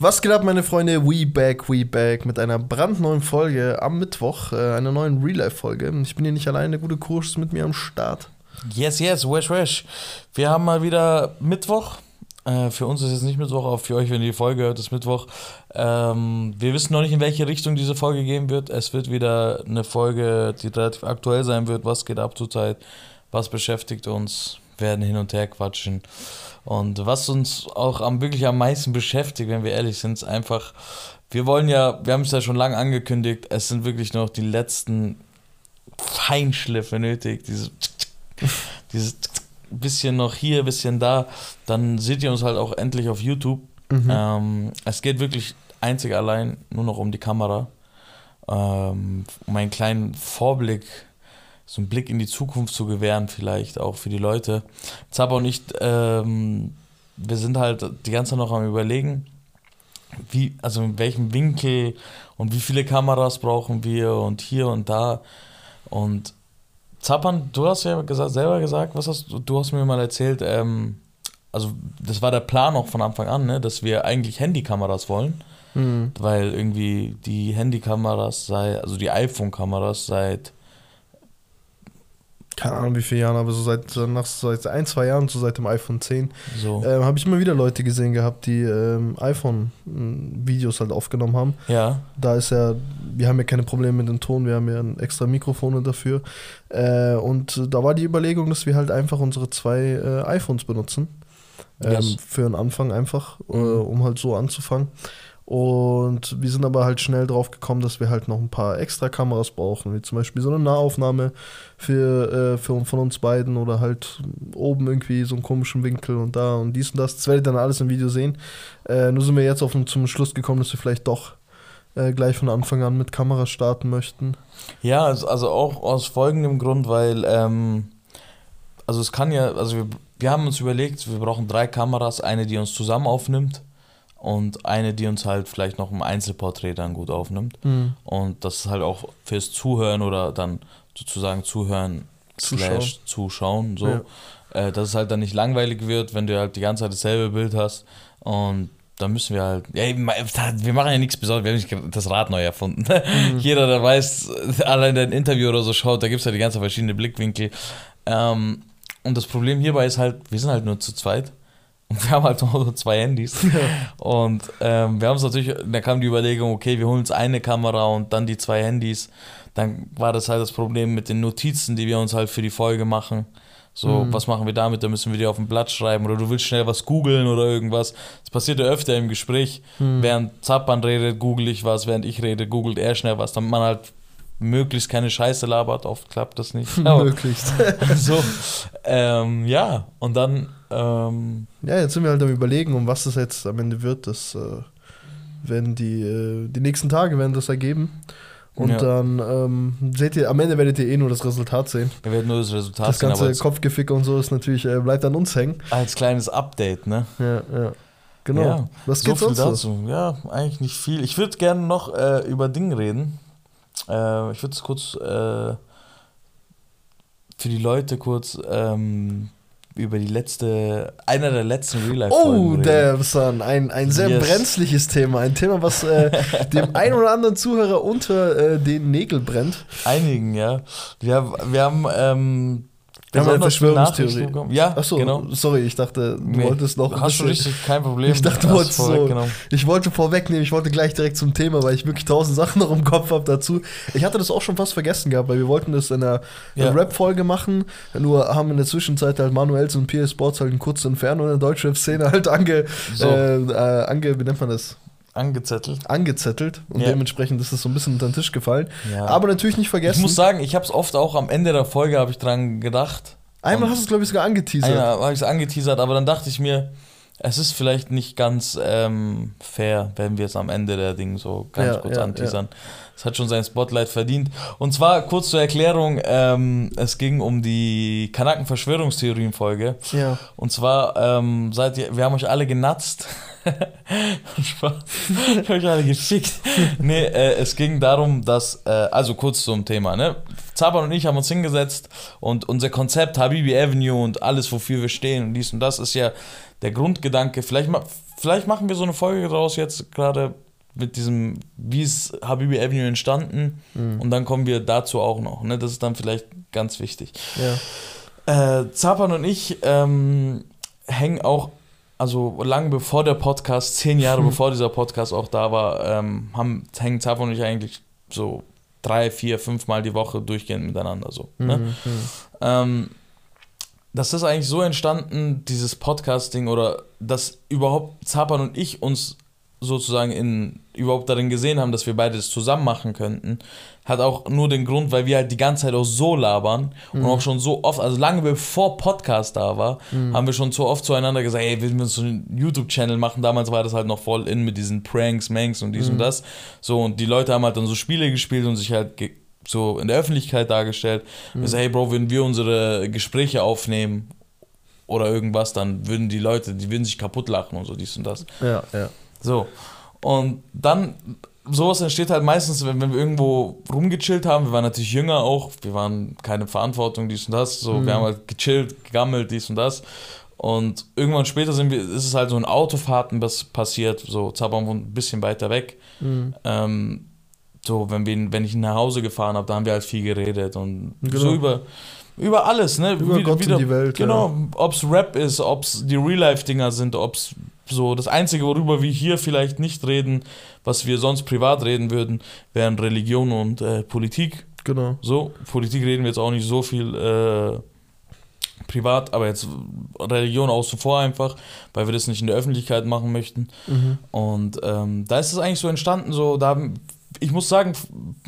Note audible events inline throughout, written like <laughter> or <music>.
Was geht ab, meine Freunde? We back, we back mit einer brandneuen Folge am Mittwoch, äh, einer neuen Real-Life-Folge. Ich bin hier nicht alleine, der gute Kurs ist mit mir am Start. Yes, yes, wesh, wesh. Wir haben mal wieder Mittwoch. Äh, für uns ist jetzt nicht Mittwoch, aber für euch, wenn ihr die Folge hört, ist Mittwoch. Ähm, wir wissen noch nicht, in welche Richtung diese Folge gehen wird. Es wird wieder eine Folge, die relativ aktuell sein wird. Was geht ab zurzeit? Was beschäftigt uns? Werden hin und her quatschen. Und was uns auch am, wirklich am meisten beschäftigt, wenn wir ehrlich sind, ist einfach, wir wollen ja, wir haben es ja schon lange angekündigt, es sind wirklich noch die letzten Feinschliffe nötig, diese, dieses bisschen noch hier, bisschen da, dann seht ihr uns halt auch endlich auf YouTube. Mhm. Ähm, es geht wirklich einzig allein nur noch um die Kamera, ähm, um einen kleinen Vorblick so einen Blick in die Zukunft zu gewähren, vielleicht auch für die Leute. Zappa und ich, ähm, wir sind halt die ganze Zeit noch am Überlegen, wie, also in welchem Winkel und wie viele Kameras brauchen wir und hier und da. Und Zappan, du hast ja gesagt, selber gesagt, was hast du, du hast mir mal erzählt, ähm, also das war der Plan auch von Anfang an, ne, dass wir eigentlich Handykameras wollen, mhm. weil irgendwie die Handykameras sei, also die iPhone-Kameras seit keine Ahnung wie viele Jahren, aber so seit, nach seit ein, zwei Jahren, so seit dem iPhone 10, so. ähm, habe ich immer wieder Leute gesehen gehabt, die ähm, iPhone-Videos halt aufgenommen haben. Ja. Da ist ja, wir haben ja keine Probleme mit dem Ton, wir haben ja ein extra Mikrofone dafür. Äh, und da war die Überlegung, dass wir halt einfach unsere zwei äh, iPhones benutzen. Ähm, yes. Für den Anfang einfach, äh, mhm. um halt so anzufangen. Und wir sind aber halt schnell drauf gekommen, dass wir halt noch ein paar extra Kameras brauchen, wie zum Beispiel so eine Nahaufnahme für, äh, für von uns beiden oder halt oben irgendwie so einen komischen Winkel und da und dies und das. Das werdet ihr dann alles im Video sehen. Äh, nur sind wir jetzt auf zum Schluss gekommen, dass wir vielleicht doch äh, gleich von Anfang an mit Kameras starten möchten. Ja, also, also auch aus folgendem Grund, weil ähm, also es kann ja, also wir, wir haben uns überlegt, wir brauchen drei Kameras, eine, die uns zusammen aufnimmt und eine, die uns halt vielleicht noch im Einzelporträt dann gut aufnimmt. Mhm. Und das ist halt auch fürs Zuhören oder dann sozusagen Zuhören zuschauen. slash zuschauen, so. Ja. Äh, dass es halt dann nicht langweilig wird, wenn du halt die ganze Zeit dasselbe Bild hast. Und da müssen wir halt, ja, wir machen ja nichts Besonderes, wir haben nicht das Rad neu erfunden. Mhm. <laughs> Jeder, der weiß, <laughs> allein der ein Interview oder so schaut, da gibt es ja die ganzen verschiedenen Blickwinkel. Ähm, und das Problem hierbei ist halt, wir sind halt nur zu zweit. Und wir haben halt nur zwei Handys. <laughs> Und ähm, wir haben es natürlich, da kam die Überlegung, okay, wir holen uns eine Kamera und dann die zwei Handys. Dann war das halt das Problem mit den Notizen, die wir uns halt für die Folge machen. So, mhm. was machen wir damit? Da müssen wir dir auf ein Blatt schreiben oder du willst schnell was googeln oder irgendwas. Das passiert ja öfter im Gespräch. Mhm. Während Zappan redet, google ich was, während ich rede, googelt er schnell was, damit man halt möglichst keine Scheiße labert. Oft klappt das nicht. <laughs> möglichst. <laughs> so, ähm, ja, und dann ähm, ja, jetzt sind wir halt am überlegen, um was das jetzt am Ende wird. Das äh, werden die, äh, die nächsten Tage werden das ergeben. Und ja. dann ähm, seht ihr, am Ende werdet ihr eh nur das Resultat sehen. Wir werden nur das Resultat das sehen. Das ganze Kopfgeficke und so ist natürlich, äh, bleibt an uns hängen. Als kleines Update, ne? Ja, ja. Genau. Ja, Was so viel dazu? Ja, eigentlich nicht viel. Ich würde gerne noch äh, über Dinge reden. Äh, ich würde es kurz äh, für die Leute kurz ähm, über die letzte, einer der letzten Real Life Oh, der Son, ein, ein sehr yes. brenzliches Thema, ein Thema, was äh, <laughs> dem einen oder anderen Zuhörer unter äh, den Nägeln brennt. Einigen, ja. Wir, wir haben ähm, wir haben eine Verschwörungstheorie. Ja, Achso, genau. sorry, ich dachte, du nee, wolltest noch. Hast schon richtig, kein Problem. Ich dachte, du wolltest so. Ich wollte vorwegnehmen, ich wollte gleich direkt zum Thema, weil ich wirklich tausend Sachen noch im Kopf habe dazu. Ich hatte das auch schon fast vergessen gehabt, weil wir wollten das in einer, ja. Rap-Folge machen, nur haben in der Zwischenzeit halt Manuels und PS Sports halt einen kurzen Inferno in der Deutschrap-Szene halt ange, so. äh, äh, ange, wie nennt man das? Angezettelt. Angezettelt. Und ja. dementsprechend ist es so ein bisschen unter den Tisch gefallen. Ja. Aber natürlich nicht vergessen. Ich muss sagen, ich habe es oft auch am Ende der Folge habe ich dran gedacht. Einmal hast du es, glaube ich, sogar angeteasert. Einmal habe ich es angeteasert, aber dann dachte ich mir, es ist vielleicht nicht ganz ähm, fair, wenn wir es am Ende der Dinge so ganz ja, kurz ja, anteasern. Es hat schon sein Spotlight verdient. Und zwar kurz zur Erklärung: ähm, Es ging um die Kanaken-Verschwörungstheorien-Folge. Ja. Und zwar ähm, seid ihr, wir haben euch alle genatzt. <laughs> <laughs> Spaß. ich euch alle geschickt. nee, äh, es ging darum, dass, äh, also kurz zum Thema, ne? Zaban und ich haben uns hingesetzt und unser Konzept Habibi Avenue und alles, wofür wir stehen und dies und das ist ja der Grundgedanke. Vielleicht mal vielleicht machen wir so eine Folge daraus jetzt gerade mit diesem, wie ist Habibi Avenue entstanden Mhm. und dann kommen wir dazu auch noch. Ne? Das ist dann vielleicht ganz wichtig. Ja. Äh, Zapan und ich ähm, hängen auch, also lange bevor der Podcast, zehn Jahre <laughs> bevor dieser Podcast auch da war, ähm, haben, hängen Zapan und ich eigentlich so drei, vier, fünf Mal die Woche durchgehend miteinander so. Ne? Mhm. Mhm. Ähm, das ist eigentlich so entstanden, dieses Podcasting oder dass überhaupt Zapan und ich uns sozusagen in überhaupt darin gesehen haben, dass wir beides zusammen machen könnten, hat auch nur den Grund, weil wir halt die ganze Zeit auch so labern und auch schon so oft, also lange bevor Podcast da war, haben wir schon so oft zueinander gesagt, ey, wir müssen so einen YouTube-Channel machen. Damals war das halt noch voll in mit diesen Pranks, Manks und dies und das. So, und die Leute haben halt dann so Spiele gespielt und sich halt ge so in der Öffentlichkeit dargestellt. Wir sagen, hey Bro, wenn wir unsere Gespräche aufnehmen oder irgendwas, dann würden die Leute, die würden sich kaputt lachen und so dies und das. Ja, ja. So. Und dann, sowas entsteht halt meistens, wenn, wenn wir irgendwo rumgechillt haben. Wir waren natürlich jünger auch, wir waren keine Verantwortung, dies und das. So, wir haben halt gechillt, gegammelt, dies und das. Und irgendwann später sind wir, ist es halt so in Autofahrten was passiert, so Zabam wohnt ein bisschen weiter weg. Mhm. Ähm, so, wenn, wir, wenn ich ihn nach Hause gefahren habe, da haben wir halt viel geredet und Genau. so über, über alles, ne? Über Gott und die Welt, Genau, ob's Rap ist, ob's die Real-Life-Dinger sind, ob's so das Einzige, worüber wir hier vielleicht nicht reden, was wir sonst privat reden würden, wären Religion und äh, Politik. Genau. So, Politik reden wir jetzt auch nicht so viel äh, privat, aber jetzt Religion außen vor einfach, weil wir das nicht in der Öffentlichkeit machen möchten. Mhm. Und ähm, da ist es eigentlich so entstanden, so, da, ich muss sagen,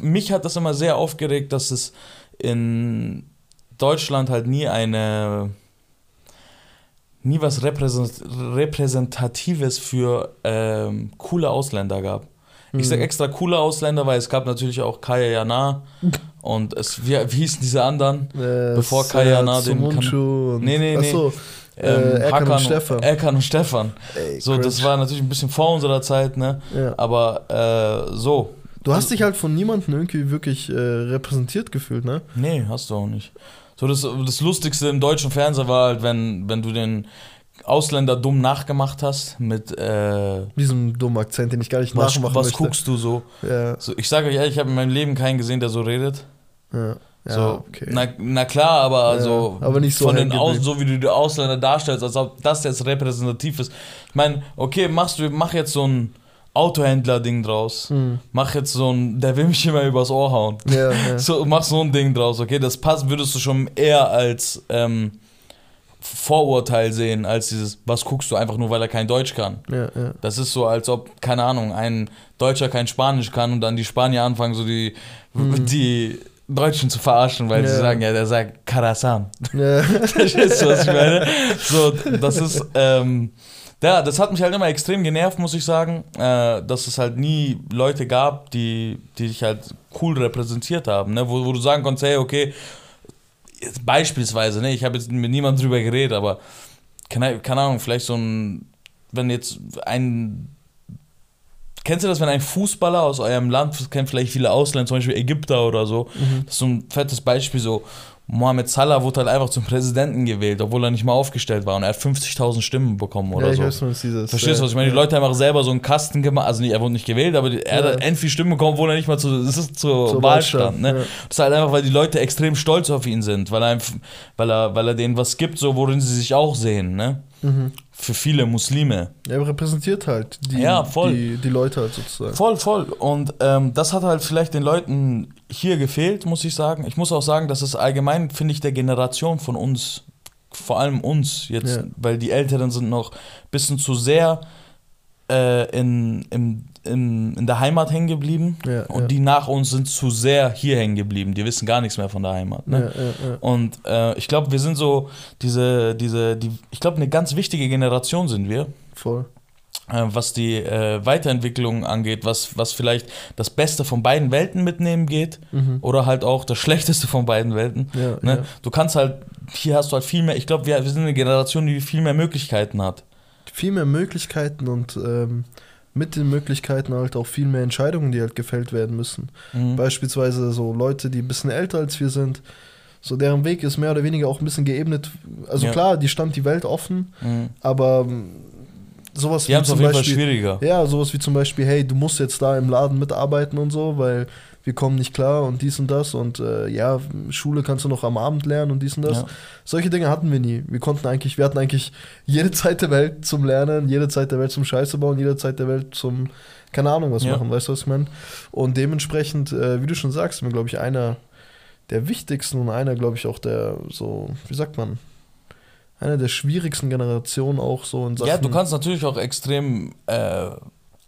mich hat das immer sehr aufgeregt, dass es in Deutschland halt nie eine, nie was Repräsent Repräsentatives für ähm, coole Ausländer gab. Ich sag Mhm. extra coole Ausländer, weil es gab natürlich auch Kaya Jana <laughs> und es, wie, wie hießen diese anderen? Äh, Bevor Serhat, Kayana den kann- Nee, nee, nee. Achso, Ähm, Äh, Erkan und Stefan. Erkan und Stefan. ey, So, das war natürlich ein bisschen vor unserer Zeit, ne? Ja. Aber äh, so. Du hast dich halt von niemandem irgendwie wirklich äh, repräsentiert gefühlt, ne? Nee, hast du auch nicht. So, das, das Lustigste im deutschen Fernsehen war halt, wenn, wenn du den Ausländer dumm nachgemacht hast mit äh, Diesem dummen Akzent, den ich gar nicht was, nachmachen was möchte. guckst du so? Ja, so? Ich sage euch ehrlich, ich habe in meinem Leben keinen gesehen, der so redet. ja. Ja, so, okay. na, na klar, aber Ja, also aber nicht so von den Aus, so wie du die Ausländer darstellst, als ob das jetzt repräsentativ ist. Ich meine, okay, machst du, mach jetzt so ein Autohändler-Ding draus. Hm. Mach jetzt so ein, der will mich immer übers Ohr hauen. Ja, ja. <laughs> So, mach so ein Ding draus, okay? Das passt, würdest du schon eher als ähm, Vorurteil sehen, als dieses, was guckst du einfach nur, weil er kein Deutsch kann. ja. Das ist so, als ob, keine Ahnung, ein Deutscher kein Spanisch kann und dann die Spanier anfangen, so die, <laughs> die Deutschen zu verarschen, weil sie sagen, ja, der sagt Karasan. ja. <laughs> Verstehst du, was ich meine? So, das ist, ähm, ja, das hat mich halt immer extrem genervt, muss ich sagen, äh, dass es halt nie Leute gab, die, die dich halt cool repräsentiert haben, ne? wo, wo du sagen konntest, hey, okay, jetzt beispielsweise, ne? ich habe jetzt mit niemandem drüber geredet, aber keine, keine Ahnung, vielleicht so ein, wenn jetzt ein, kennst du das, wenn ein Fußballer aus eurem Land, das kennen vielleicht viele Ausländer, zum Beispiel Ägypter oder so, Mhm. das ist so ein fettes Beispiel, so Mohamed Salah wurde halt einfach zum Präsidenten gewählt, obwohl er nicht mal aufgestellt war und er hat 50.000 Stimmen bekommen oder ja, ich so. weiß, was dieses. Verstehst du, was ich meine? Die. Leute haben auch selber so einen Kasten gemacht, also nicht, er wurde nicht gewählt, aber die, er Ja. hat end viel Stimmen bekommen, obwohl er nicht mal zu, das ist zur, Zur Wahl stand. Ne? ja. Das ist halt einfach, weil die Leute extrem stolz auf ihn sind, weil er, weil er, weil er denen was gibt, so worin sie sich auch sehen. Ne? Mhm. Für viele Muslime. Er repräsentiert halt die, Ja, voll. die, die Leute halt sozusagen. Voll, voll. Und ähm, das hat halt vielleicht den Leuten hier gefehlt, muss ich sagen. Ich muss auch sagen, dass es allgemein, finde ich, der Generation von uns, vor allem uns jetzt, Ja. weil die Älteren sind noch ein bisschen zu sehr äh, in, im, im, in der Heimat hängen geblieben. Ja, und ja. die nach uns sind zu sehr hier hängen geblieben. Die wissen gar nichts mehr von der Heimat. Ne? Ja. Und äh, ich glaube, wir sind so diese, diese, die, ich glaube, eine ganz wichtige Generation sind wir Voll. Äh, was die äh, Weiterentwicklung angeht, was, was vielleicht das Beste von beiden Welten mitnehmen geht Mhm. oder halt auch das Schlechteste von beiden Welten. Ja, Ne? ja. Du kannst halt, hier hast du halt viel mehr, ich glaube, wir, wir sind eine Generation, die viel mehr Möglichkeiten hat. Viel mehr Möglichkeiten und ähm, mit den Möglichkeiten halt auch viel mehr Entscheidungen, die halt gefällt werden müssen. Mhm. Beispielsweise so Leute, die ein bisschen älter als wir sind. So deren Weg ist mehr oder weniger auch ein bisschen geebnet. Also Ja. klar, die stand die Welt offen, Mhm. aber sowas Die auf jeden Fall schwieriger. Ja, sowas wie zum Beispiel, hey, du musst jetzt da im Laden mitarbeiten und so, weil wir kommen nicht klar und dies und das und äh, ja, Schule kannst du noch am Abend lernen und dies und das. Ja. Solche Dinge hatten wir nie. Wir konnten eigentlich, wir hatten eigentlich jede Zeit der Welt zum Lernen, jede Zeit der Welt zum Scheiße bauen, jede Zeit der Welt zum, keine Ahnung was ja. machen, weißt du, was ich meine? Und dementsprechend, äh, wie du schon sagst, mir glaube ich einer der wichtigsten und einer, glaube ich, auch der so, wie sagt man, einer der schwierigsten Generationen auch so in Sachen. Ja, du kannst natürlich auch extrem äh,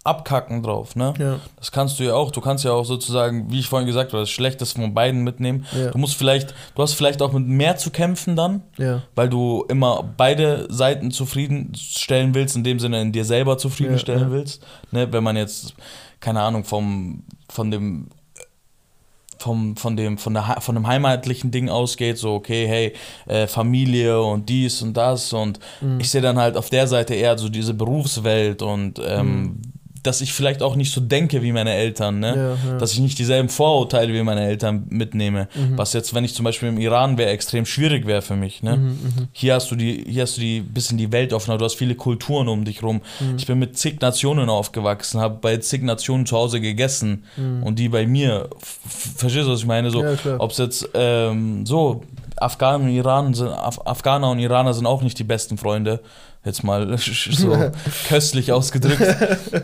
abkacken drauf, ne? Ja. Das kannst du ja auch. Du kannst ja auch sozusagen, wie ich vorhin gesagt habe, das Schlechteste von beiden mitnehmen. Ja. Du musst vielleicht, du hast vielleicht auch mit mehr zu kämpfen dann, ja. weil du immer beide Seiten zufriedenstellen willst, in dem Sinne in dir selber zufriedenstellen willst. Ne? Wenn man jetzt, keine Ahnung, vom, von dem vom, von, dem, von, der, von dem heimatlichen Ding ausgeht, so, okay, hey, äh, Familie und dies und das. Und mhm. ich sehe dann halt auf der Seite eher so diese Berufswelt und ähm, mhm dass ich vielleicht auch nicht so denke wie meine Eltern, ne? Ja, ja. Dass ich nicht dieselben Vorurteile wie meine Eltern mitnehme. Mhm. Was jetzt, wenn ich zum Beispiel im Iran wäre, extrem schwierig wäre für mich. Ne? Mhm, mhm, hier hast du die, hier hast du die bisschen die Welt offener, du hast viele Kulturen um dich rum. Mhm. Ich bin mit zig Nationen aufgewachsen, habe bei zig Nationen zu Hause gegessen mhm. und die bei mir. Verstehst du, was ich meine? So, ja, ob es jetzt ähm, so Afghaner und Iran sind, Af Afghaner und Iraner sind auch nicht die besten Freunde jetzt mal <laughs> so <laughs> köstlich ausgedrückt.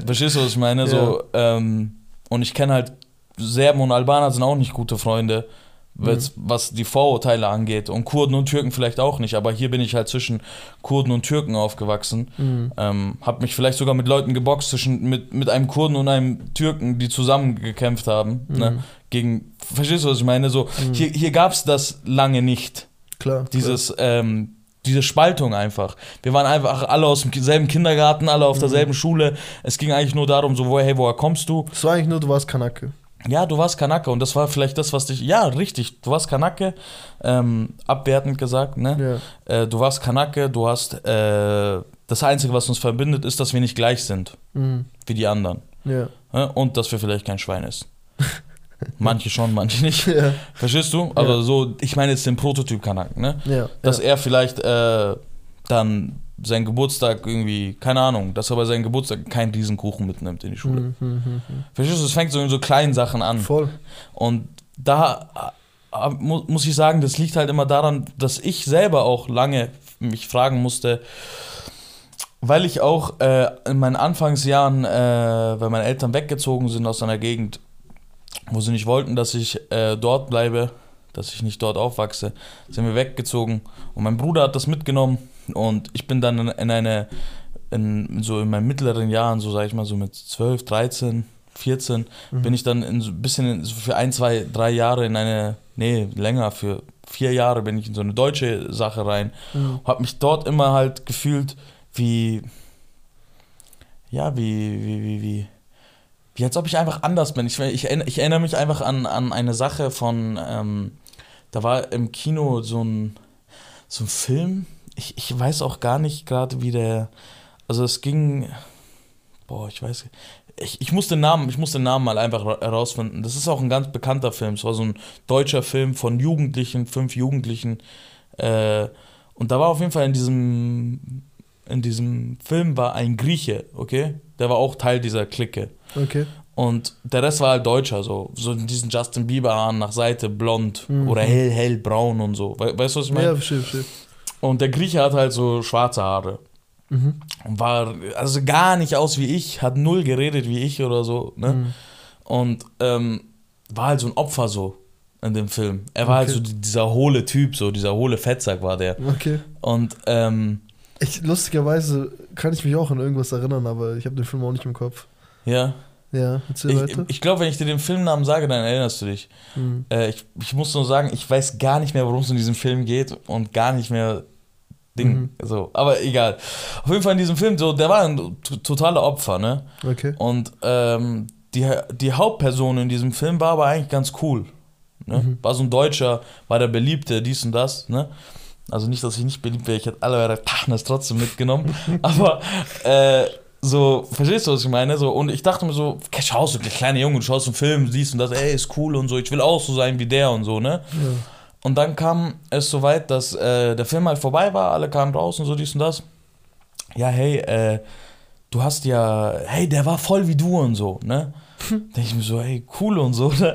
Verstehst du, was ich meine? Ja. So, ähm, und ich kenne halt, Serben und Albaner sind auch nicht gute Freunde, mhm. was die Vorurteile angeht. Und Kurden und Türken vielleicht auch nicht, aber hier bin ich halt zwischen Kurden und Türken aufgewachsen. Mhm. Ähm, hab mich vielleicht sogar mit Leuten geboxt, zwischen, mit, mit einem Kurden und einem Türken, die zusammen gekämpft haben. Ne? Mhm. Ne? Gegen, verstehst du, was ich meine? So, mhm. hier, hier gab es das lange nicht. Klar. Dieses, klar. Ähm, diese Spaltung einfach. Wir waren einfach alle aus dem selben Kindergarten, alle auf mhm. derselben Schule. Es ging eigentlich nur darum, so, woher, hey, woher kommst du? Es war eigentlich nur, du warst Kanake. Ja, du warst Kanake und das war vielleicht das, was dich. Ja, richtig, du warst Kanake, ähm, abwertend gesagt, ne? Ja. Äh, du warst Kanake, du hast. Äh, das Einzige, was uns verbindet, ist, dass wir nicht gleich sind mhm. wie die anderen. Ja. Und dass wir vielleicht kein Schwein essen. <laughs> <laughs> Manche schon, manche nicht. Ja. Verstehst du? Aber ja. so, ich meine jetzt den Prototyp-Kanaken, ne? Ja. Dass er vielleicht äh, dann seinen Geburtstag irgendwie, keine Ahnung, dass er bei seinem Geburtstag keinen Riesenkuchen mitnimmt in die Schule. Mhm, mh, mh. Verstehst du? Es fängt so in so kleinen Sachen an. Voll. Und da äh, muss ich sagen, das liegt halt immer daran, dass ich selber auch lange mich fragen musste, weil ich auch äh, in meinen Anfangsjahren, äh, weil meine Eltern weggezogen sind aus einer Gegend, wo sie nicht wollten, dass ich äh, dort bleibe, dass ich nicht dort aufwachse, sind wir weggezogen. Und mein Bruder hat das mitgenommen und ich bin dann in, in eine, in, so in meinen mittleren Jahren, so sag ich mal, so mit 12, 13, 14, mhm. bin ich dann in so ein bisschen in, so für ein, zwei, drei Jahre in eine, nee, länger, für vier Jahre bin ich in so eine deutsche Sache rein. Mhm. Hab mich dort immer halt gefühlt wie, ja, wie, wie, wie, wie, wie als ob ich einfach anders bin. Ich, ich, ich erinnere mich einfach an, an eine Sache von, ähm, da war im Kino so ein, so ein Film. Ich, ich weiß auch gar nicht gerade, wie der. Also es ging. Boah, ich weiß. Ich, ich, muss den Namen, ich muss den Namen mal einfach herausfinden. Das ist auch ein ganz bekannter Film. Es war so ein deutscher Film von Jugendlichen, fünf Jugendlichen. Äh, und da war auf jeden Fall in diesem, in diesem Film war ein Grieche, okay? Der war auch Teil dieser Clique. Okay. Und der Rest war halt Deutscher, so, so diesen Justin Bieber an nach Seite blond mhm. oder hell, hellbraun und so. We weißt du, was ich meine? Ja, verstehe, verstehe. Und der Grieche hat halt so schwarze Haare. Mhm. Und war also gar nicht aus wie ich, hat null geredet wie ich oder so. Ne? Mhm. Und ähm, war halt so ein Opfer so in dem Film. Er war halt okay. halt so dieser hohle Typ, so dieser hohle Fettsack war der. Okay. Und ähm, ich, lustigerweise kann ich mich auch an irgendwas erinnern, aber ich habe den Film auch nicht im Kopf. Ja. Ja, erzähl ich, weiter. Ich glaube, wenn ich dir den Filmnamen sage, dann erinnerst du dich. Mhm. Äh, ich, ich muss nur sagen, ich weiß gar nicht mehr, worum es in diesem Film geht und gar nicht mehr Ding. Mhm. So, aber egal. Auf jeden Fall in diesem Film, so, der war ein totaler Opfer, ne? Okay. Und ähm, die, die Hauptperson in diesem Film war aber eigentlich ganz cool. Ne? Mhm. War so ein Deutscher, war der Beliebte, dies und das, ne? Also nicht, dass ich nicht beliebt wäre, ich hätte alle eure Partners trotzdem mitgenommen. <laughs> aber äh, so, verstehst du, was ich meine? So, und ich dachte mir so, okay, schaust du, kleine Junge, du schaust einen Film, siehst und das, ey, ist cool und so, ich will auch so sein wie der und so, ne? Ja. Und dann kam es so weit, dass äh, der Film halt vorbei war, alle kamen raus und so, dies und das. Ja, hey, äh, du hast ja, hey, der war voll wie du und so, ne? Denke ich mir so, hey, cool und so. Ne?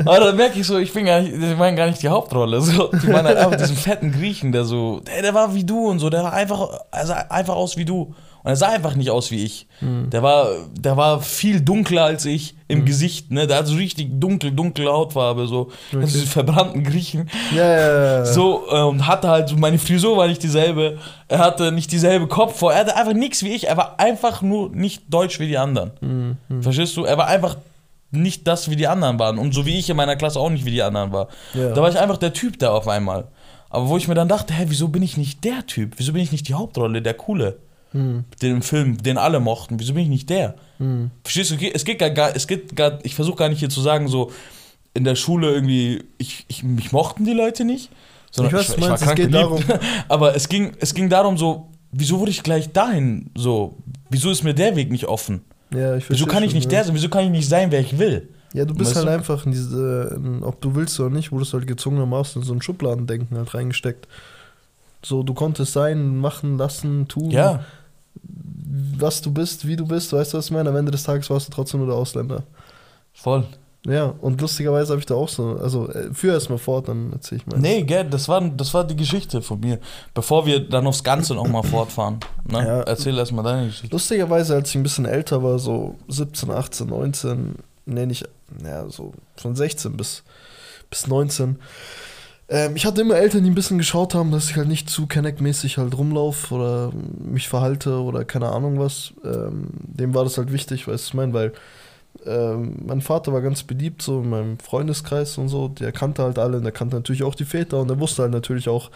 Aber dann merke ich so, ich bin gar nicht, ich meine gar nicht die Hauptrolle. So. Die meinen halt einfach diesen fetten Griechen, der so, hey, der war wie du und so, der war einfach, also einfach aus wie du. Und er sah einfach nicht aus wie ich. Mhm. Der, war, der war viel dunkler als ich im mhm. Gesicht. Ne? Der hat so richtig dunkel, dunkle Hautfarbe. So okay. diese verbrannten Griechen. Ja, ja, ja. So, äh, und hatte halt, meine Frisur war nicht dieselbe. Er hatte nicht dieselbe Kopfform. Er hatte einfach nichts wie ich. Er war einfach nur nicht deutsch wie die anderen. Mhm. Verstehst du? Er war einfach nicht das, wie die anderen waren. Und so wie ich in meiner Klasse auch nicht wie die anderen war. Ja. Da war ich einfach der Typ da auf einmal. Aber wo ich mir dann dachte, hä, wieso bin ich nicht der Typ? Wieso bin ich nicht die Hauptrolle, der Coole? Hm. Den Film, den alle mochten. Wieso bin ich nicht der? Hm. Verstehst du? Es geht gar, es geht gar, ich versuche gar nicht hier zu sagen, so in der Schule irgendwie, ich, ich, mich mochten die Leute nicht. Sondern ich weiß, ich, ich meinst, es geht darum. <laughs> Aber es ging, es ging darum, so, wieso wurde ich gleich dahin? So, wieso ist mir der Weg nicht offen? Ja, ich Wieso kann ich nicht der sein? Wieso kann ich nicht sein, wer ich will? Ja, du bist weißt halt du? einfach in diese, ob du willst oder nicht, wurdest halt gezwungenermaßen in so ein Schubladendenken halt reingesteckt. So, du konntest sein, machen, lassen, tun. Ja was du bist, wie du bist, weißt du, was ich meine? Am Ende des Tages warst du trotzdem nur der Ausländer. Voll. Ja, und lustigerweise habe ich da auch so, also äh, führ erstmal fort, dann erzähl ich mal. Nee, gell, das war, das war die Geschichte von mir. Bevor wir dann aufs Ganze nochmal fortfahren. Ne? Ja, Erzähl erstmal deine Geschichte. Lustigerweise, als ich ein bisschen älter war, so 17, 18, 19, nee, nicht, ja, so von 16 bis, bis 19, ähm, ich hatte immer Eltern, die ein bisschen geschaut haben, dass ich halt nicht zu Kenneck-mäßig halt rumlaufe oder mich verhalte oder keine Ahnung was. Ähm, dem war das halt wichtig, weißt du, ich meine, weil ähm, mein Vater war ganz beliebt so in meinem Freundeskreis und so. Der kannte halt alle und der kannte natürlich auch die Väter und der wusste halt natürlich auch,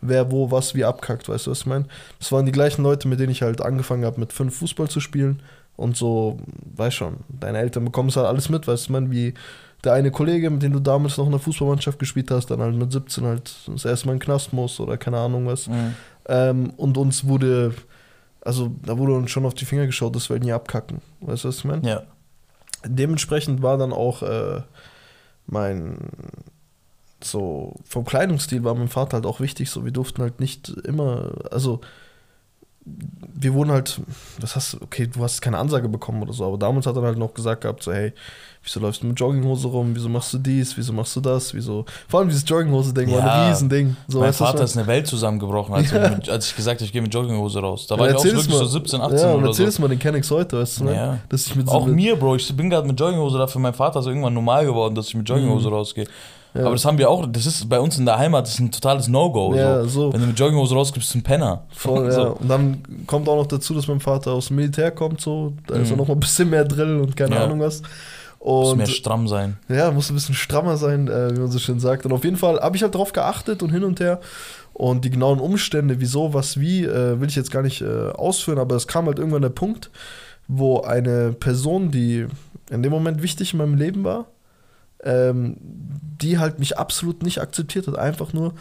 wer wo was wie abkackt, weißt du, was ich meine? Das waren die gleichen Leute, mit denen ich halt angefangen habe, mit fünf Fußball zu spielen und so, weißt schon, deine Eltern bekommen es halt alles mit, weißt du, ich meine, wie der eine Kollege, mit dem du damals noch in der Fußballmannschaft gespielt hast, dann halt mit 17 halt das erste Mal in den Knast muss oder keine Ahnung was. Mhm. Ähm, und uns wurde, also da wurde uns schon auf die Finger geschaut, dass wir halt nie abkacken. Weißt du, was ich meine? Ja. Dementsprechend war dann auch äh, mein, so, vom Kleidungsstil war mein Vater halt auch wichtig, so, wir durften halt nicht immer, also wir wurden halt, was hast okay, du hast keine Ansage bekommen oder so, aber damals hat er halt noch gesagt gehabt, so, hey, wieso läufst du mit Jogginghose rum, wieso machst du dies, wieso machst du das, wieso, vor allem dieses Jogginghose-Ding ja, war ein Riesending. So, mein Vater ist eine Welt zusammengebrochen, als, ja. ich, als ich gesagt habe, ich gehe mit Jogginghose raus. Da ja, war ich auch wirklich mal, so 17, 18 ja, und oder erzähl's so. mal den Kennex heute, weißt du, ne? Dass ich mit so auch mir, Bro, ich bin gerade mit Jogginghose da für meinen Vater so irgendwann normal geworden, dass ich mit Jogginghose mhm. rausgehe. Ja. Aber das haben wir auch, das ist bei uns in der Heimat, das ist ein totales No-Go. Ja, so. so. Wenn du mit Jogginghose rausgibst, bist du ein Penner. Voll, <laughs> so. ja. Und dann kommt auch noch dazu, dass mein Vater aus dem Militär kommt, so. Da mhm. ist auch noch mal ein bisschen mehr Drill und keine ja. Ahnung was. Und, muss mehr stramm sein. Ja, muss ein bisschen strammer sein, äh, wie man so schön sagt. Und auf jeden Fall habe ich halt drauf geachtet und hin und her. Und die genauen Umstände, wieso, was, wie, äh, will ich jetzt gar nicht äh, ausführen, aber es kam halt irgendwann der Punkt, wo eine Person, die in dem Moment wichtig in meinem Leben war, ähm, die halt mich absolut nicht akzeptiert hat, einfach nur,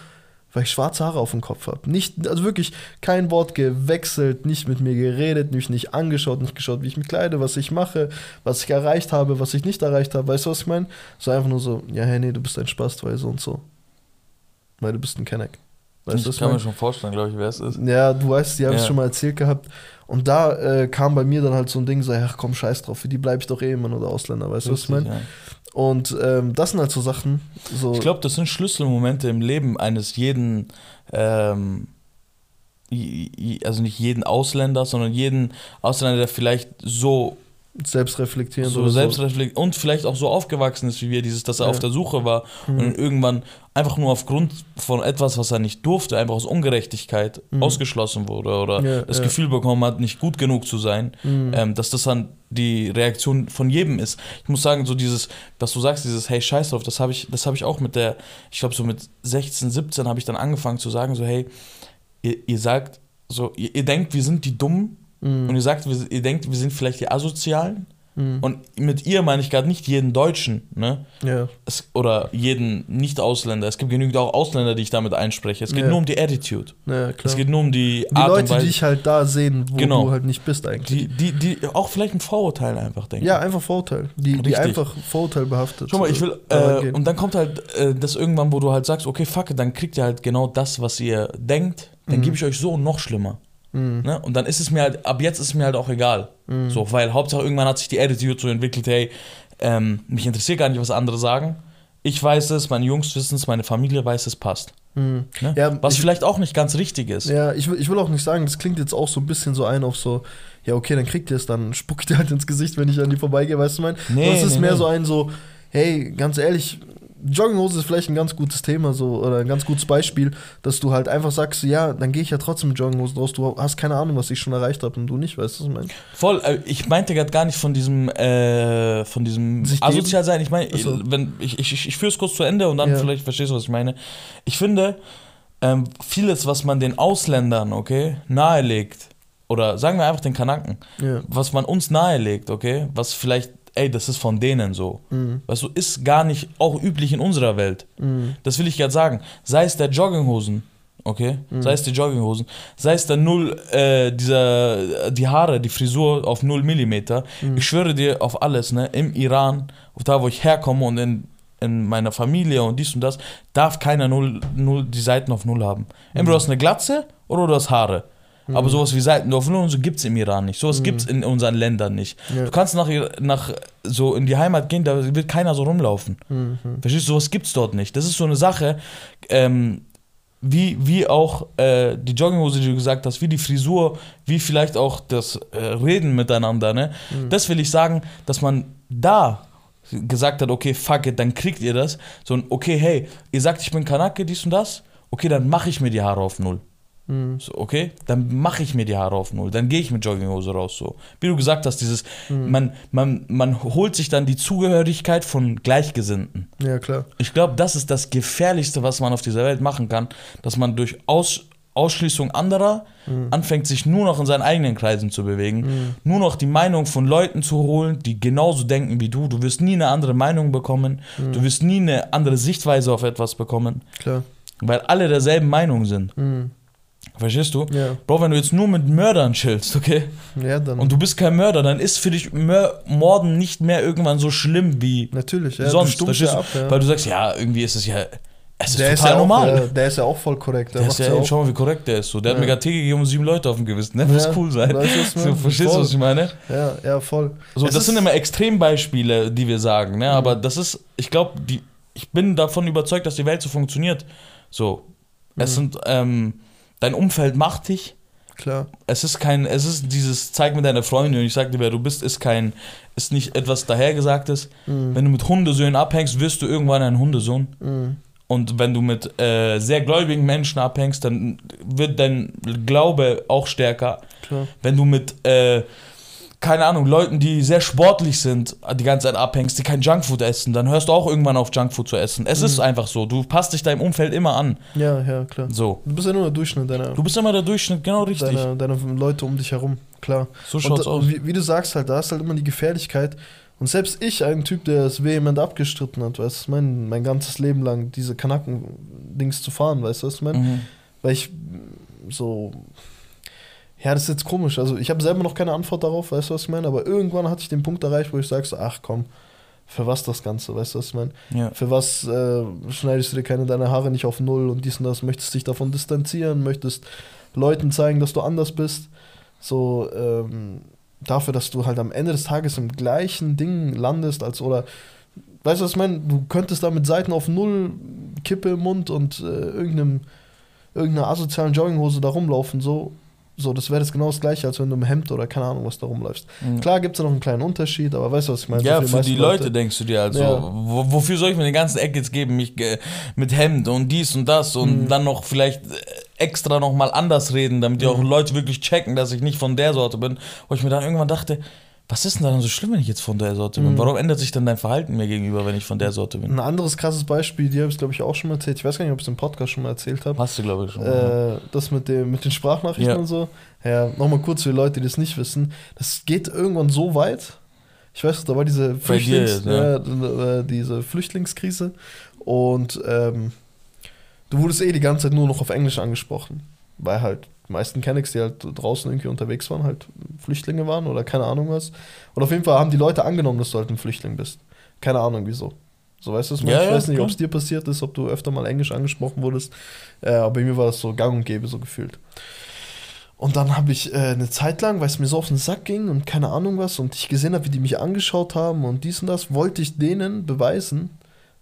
weil ich schwarze Haare auf dem Kopf habe. Nicht, also wirklich kein Wort gewechselt, nicht mit mir geredet, mich nicht angeschaut, nicht geschaut, wie ich mich kleide, was ich mache, was ich erreicht habe, was ich nicht erreicht habe. Weißt du, was ich meine? So einfach nur so, ja, hey, nee, du bist ein Spaß, weil so und so. Weil du bist ein Kenneck. Weißt ich kann mir schon vorstellen, glaube ich, wer es ist. Ja, du weißt, die habe ich schon mal erzählt gehabt. Und da äh, kam bei mir dann halt so ein Ding, so, ach komm, scheiß drauf, für die bleibe ich doch eh immer nur der Ausländer, weißt du, was ich meine? Ja. Und ähm, das sind halt so Sachen. So ich glaube, das sind Schlüsselmomente im Leben eines jeden, ähm, also nicht jeden Ausländer, sondern jeden Ausländer, der vielleicht so selbstreflektierend so selbstreflekt so. und vielleicht auch so aufgewachsen ist wie wir, dieses, dass er ja. auf der Suche war mhm. und irgendwann einfach nur aufgrund von etwas, was er nicht durfte, einfach aus Ungerechtigkeit mhm. ausgeschlossen wurde oder ja, das ja. Gefühl bekommen hat, nicht gut genug zu sein, mhm. ähm, dass das dann die Reaktion von jedem ist. Ich muss sagen, so dieses, was du sagst, dieses Hey, scheiß drauf, das habe ich, das ich auch mit der, ich glaube so mit 16, 17 habe ich dann angefangen zu sagen, so hey, ihr, ihr sagt, so, ihr, ihr denkt, wir sind die Dummen, Mhm. Und ihr sagt, ihr denkt, wir sind vielleicht die Asozialen. Mhm. Und mit ihr meine ich gerade nicht jeden Deutschen, ne? Ja. Es, oder jeden Nicht-Ausländer. Es gibt genügend auch Ausländer, die ich damit einspreche. Es geht ja. nur um die Attitude. Ja. Es geht nur um die, die Art Leute, und Weise. die dich halt da sehen, wo genau. du halt nicht bist eigentlich. Die, die, die auch vielleicht ein Vorurteil einfach denken. Ja, einfach Vorurteil. Die, die einfach vorurteilbehaftet. Schau mal, ich will, äh, und dann kommt halt äh, das irgendwann, wo du halt sagst, okay, fuck, dann kriegt ihr halt genau das, was ihr denkt, dann mhm. gebe ich euch so noch schlimmer. Mhm. Ne? Und dann ist es mir halt, ab jetzt ist es mir halt auch egal. Mhm. So, weil Hauptsache irgendwann hat sich die Attitude so entwickelt, hey, ähm, mich interessiert gar nicht, was andere sagen. Ich weiß es, meine Jungs wissen es, meine Familie weiß es, passt. Mhm. Ne? Ja, was ich, vielleicht auch nicht ganz richtig ist. Ja, ich, ich will auch nicht sagen, das klingt jetzt auch so ein bisschen so ein auf so, ja, okay, dann kriegt ihr es, dann spuckt ihr halt ins Gesicht, wenn ich an die vorbeigehe, weißt du mein? Nee, das ist nee, mehr nee. so ein so, hey, ganz ehrlich, Jogginghose ist vielleicht ein ganz gutes Thema so oder ein ganz gutes Beispiel, dass du halt einfach sagst, ja, dann gehe ich ja trotzdem mit Jogginghose raus. Du hast keine Ahnung, was ich schon erreicht habe und du nicht, weißt du, was ich meine? Voll. Äh, ich meinte gerade gar nicht von diesem äh, von diesem asozial sein. Ich meine, so. wenn ich ich, ich führe es kurz zu Ende und dann ja. vielleicht verstehst du, was ich meine. Ich finde ähm, vieles, was man den Ausländern, okay, nahelegt oder sagen wir einfach den Kanaken, ja. was man uns nahelegt, okay, was vielleicht ey, das ist von denen so. Mhm. Weißt du, ist gar nicht auch üblich in unserer Welt. Mhm. Das will ich gerade sagen. Sei es der Jogginghosen, okay? Mhm. Sei es die Jogginghosen, sei es der Null, äh, dieser, die Haare, die Frisur auf 0 mm. Mhm. Ich schwöre dir auf alles, ne? Im Iran, da wo ich herkomme und in, in meiner Familie und dies und das, darf keiner null, null, die Seiten auf Null haben. Entweder du mhm. hast eine Glatze oder du hast Haare. Aber mhm. sowas wie Seitendorf und so gibt es im Iran nicht. Sowas mhm. gibt es in unseren Ländern nicht. Ja. Du kannst nach, nach so in die Heimat gehen, da wird keiner so rumlaufen. Mhm. Verstehst du, sowas gibt es dort nicht. Das ist so eine Sache, ähm, wie, wie auch äh, die Jogginghose, die du gesagt hast, wie die Frisur, wie vielleicht auch das äh, Reden miteinander. Ne? Mhm. Das will ich sagen, dass man da gesagt hat, okay, fuck it, dann kriegt ihr das. So, okay, hey, ihr sagt, ich bin Kanake, dies und das. Okay, dann mache ich mir die Haare auf Null. Mhm. So, okay, dann mache ich mir die Haare auf null, dann gehe ich mit Jogginghose raus. So. Wie du gesagt hast, dieses, mhm. man, man, man holt sich dann die Zugehörigkeit von Gleichgesinnten. Ja, klar. Ich glaube, das ist das Gefährlichste, was man auf dieser Welt machen kann, dass man durch Aus, Ausschließung anderer mhm. anfängt, sich nur noch in seinen eigenen Kreisen zu bewegen, mhm. nur noch die Meinung von Leuten zu holen, die genauso denken wie du. Du wirst nie eine andere Meinung bekommen, mhm. du wirst nie eine andere Sichtweise auf etwas bekommen. Klar. Weil alle derselben Meinung sind. Verstehst du? Ja. Bro, wenn du jetzt nur mit Mördern chillst, okay? Ja, dann. Und du bist kein Mörder, dann ist für dich Mör Morden nicht mehr irgendwann so schlimm wie Natürlich, ja, sonst. Verstehst du? Ab, ja. Weil du sagst, ja, irgendwie ist es ja. Es ist der total ist ja normal. Auch, äh, der ist ja auch voll korrekt. Der, der ist ja, ja schau mal, wie korrekt der ist. So. Der hat mir gerade Tee gegeben und sieben Leute auf dem Gewissen. Ne? Muss ja, cool sein. So, verstehst du, was ich meine? Ja, ja, voll. So, das sind immer Extrembeispiele, die wir sagen. Ne? Aber mhm. das ist, ich glaube, ich bin davon überzeugt, dass die Welt so funktioniert. So. Es mhm. sind, ähm, dein Umfeld macht dich. Klar. Es ist kein, es ist dieses, zeig mir deine Freundin und ich sag dir, wer du bist, ist kein, ist nicht etwas dahergesagtes. Mhm. Wenn du mit Hundesöhnen abhängst, wirst du irgendwann ein Hundesohn. Mhm. Und wenn du mit äh, sehr gläubigen Menschen abhängst, dann wird dein Glaube auch stärker. Klar. Wenn du mit äh, keine Ahnung, Leuten, die sehr sportlich sind, die ganze Zeit abhängst, die kein Junkfood essen, dann hörst du auch irgendwann auf, Junkfood zu essen. Es mhm. ist einfach so. Du passt dich deinem Umfeld immer an. Ja, ja, klar. So. Du bist ja nur der Durchschnitt deiner. Du bist immer der Durchschnitt, genau richtig. Deiner, deiner Leute um dich herum, klar. So schaut's und, aus. Wie, wie, du sagst halt, da ist halt immer die Gefährlichkeit. Und selbst ich, ein Typ, der es vehement abgestritten hat, weißt du, mein, mein ganzes Leben lang diese Kanaken-Dings zu fahren, weißt du, was ich meine? Mhm. Weil ich so ja, das ist jetzt komisch. Also ich habe selber noch keine Antwort darauf, weißt du, was ich meine? Aber irgendwann hatte ich den Punkt erreicht, wo ich sage, so, ach komm, für was das Ganze, weißt du, was ich meine? Ja. Für was äh, schneidest du dir keine deine Haare nicht auf Null und dies und das, möchtest dich davon distanzieren, möchtest Leuten zeigen, dass du anders bist. So, ähm, dafür, dass du halt am Ende des Tages im gleichen Ding landest, als oder weißt du, was ich meine? Du könntest da mit Seiten auf Null, Kippe im Mund und äh, irgendeinem, irgendeiner asozialen Jogginghose da rumlaufen, so so, das wäre das genau das gleiche, als wenn du im Hemd oder keine Ahnung was da rumläufst. Mhm. Klar gibt es da noch einen kleinen Unterschied, aber weißt du, was ich meine? Ja, für die Leute, Leute, denkst du dir also, ja. wofür soll ich mir den ganzen Eck jetzt geben, mich äh, mit Hemd und dies und das und mhm. dann noch vielleicht äh, extra nochmal anders reden, damit die auch mhm. Leute wirklich checken, dass ich nicht von der Sorte bin. Wo ich mir dann irgendwann dachte, was ist denn da so schlimm, wenn ich jetzt von der Sorte bin? Mhm. Warum ändert sich dann dein Verhalten mir gegenüber, wenn ich von der Sorte bin? Ein anderes krasses Beispiel, die habe ich glaube ich auch schon mal erzählt. Ich weiß gar nicht, ob ich es im Podcast schon mal erzählt habe. Hast du glaube ich schon. Äh, das mit, dem, mit den Sprachnachrichten ja. und so. Ja, nochmal kurz für die Leute, die das nicht wissen. Das geht irgendwann so weit. Ich weiß, da war diese, Flüchtlings, dir, ja. äh, diese Flüchtlingskrise und ähm, du wurdest eh die ganze Zeit nur noch auf Englisch angesprochen, weil halt die meisten Kennex, die halt draußen irgendwie unterwegs waren, halt Flüchtlinge waren oder keine Ahnung was. Und auf jeden Fall haben die Leute angenommen, dass du halt ein Flüchtling bist. Keine Ahnung wieso. So weißt du es ja, Ich ja, weiß nicht, ob es dir passiert ist, ob du öfter mal Englisch angesprochen wurdest. Äh, aber bei mir war das so gang und gäbe so gefühlt. Und dann habe ich äh, eine Zeit lang, weil es mir so auf den Sack ging und keine Ahnung was und ich gesehen habe, wie die mich angeschaut haben und dies und das, wollte ich denen beweisen,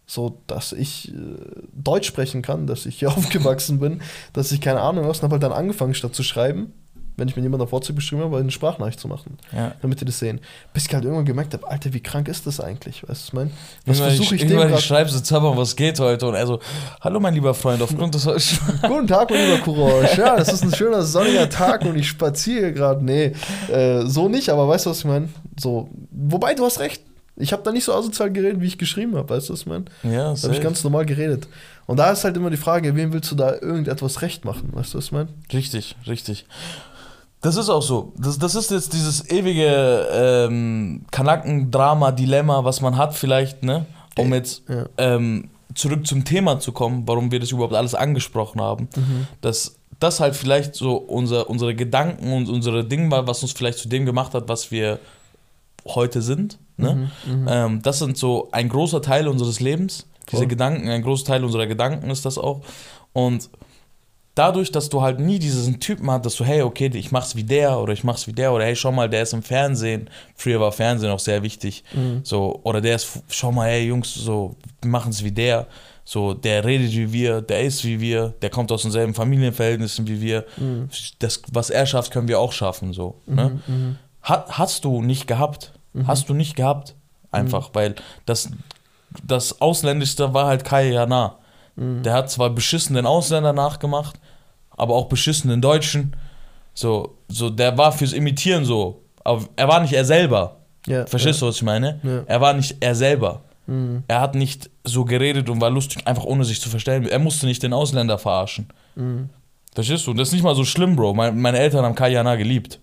so dass ich äh, Deutsch sprechen kann, dass ich hier <laughs> aufgewachsen bin, dass ich keine Ahnung was und habe halt dann angefangen, statt zu schreiben, wenn ich mir jemand auf WhatsApp beschrieben habe, eine Sprachnachricht zu machen, Ja. damit die das sehen. Bis ich halt irgendwann gemerkt habe, Alter, wie krank ist das eigentlich? Weißt du, was ich meine? Was versuche ich, ich dem ich schreibe so, Zapper, was geht heute? Und er so, hallo mein lieber Freund, aufgrund des <laughs> Guten Tag, mein lieber Courage. Ja, das ist ein <laughs> schöner sonniger Tag und ich spaziere gerade. Nee, äh, so nicht, aber weißt du, was ich meine? So, wobei, du hast recht. Ich habe da nicht so asozial geredet, wie ich geschrieben habe. Weißt du, was ich meine? Ja, Da habe ich ganz normal geredet. Und da ist halt immer die Frage, wem willst du da irgendetwas recht machen? Weißt du, was ich meine? Richtig, richtig. Das ist auch so. Das, das ist jetzt dieses ewige ähm, Kanaken-Drama-Dilemma, was man hat, vielleicht, ne? Um jetzt Ja. ähm, zurück zum Thema zu kommen, warum wir das überhaupt alles angesprochen haben. Dass das halt vielleicht so unser, unsere Gedanken und unsere Dinge war, was uns vielleicht zu dem gemacht hat, was wir heute sind. Ne? Ähm, das sind so ein großer Teil unseres Lebens. Diese Voll. Gedanken, ein großer Teil unserer Gedanken ist das auch. Und dadurch, dass du halt nie diesen Typen hattest, dass du, hey, okay, ich mach's wie der oder ich mach's wie der oder hey, schau mal, der ist im Fernsehen. Früher war Fernsehen auch sehr wichtig. So, oder der ist, schau mal, hey Jungs, so, wir machen's wie der. So, der redet wie wir, der ist wie wir, der kommt aus denselben Familienverhältnissen wie wir. Das, was er schafft, können wir auch schaffen. So, ne? Hat, hast du nicht gehabt. Hast du nicht gehabt. Einfach, weil das, das Ausländischste war halt Kai Jana. Der hat zwar beschissenen Ausländer nachgemacht, aber auch beschissenen Deutschen. So, so, der war fürs Imitieren so. Aber er war nicht er selber. Ja, Verstehst du, was ich meine? Ja. Er war nicht er selber. Mhm. Er hat nicht so geredet und war lustig, einfach ohne sich zu verstellen. Er musste nicht den Ausländer verarschen. Mhm. Verstehst du? Das ist nicht mal so schlimm, Bro. Mein, meine Eltern haben Kai Jana geliebt.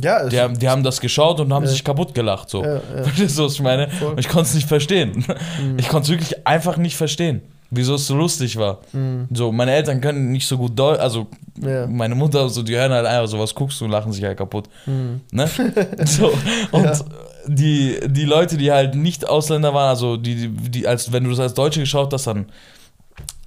Ja, Die, haben- die haben das geschaut und haben Ja. sich kaputt gelacht. So. Ja, ja. <laughs> Verstehst du, was ich meine? Voll. Ich konnte es nicht verstehen. <laughs> Ich konnte es wirklich einfach nicht verstehen, wieso es so lustig war. Mhm. So, meine Eltern können nicht so gut Deutsch, also Ja. meine Mutter, so, die hören halt einfach so, was guckst du und lachen sich halt kaputt. Mhm. Ne? <laughs> so, und die, die Leute, die halt nicht Ausländer waren, also die, die, die als, wenn du das als Deutsche geschaut hast, dann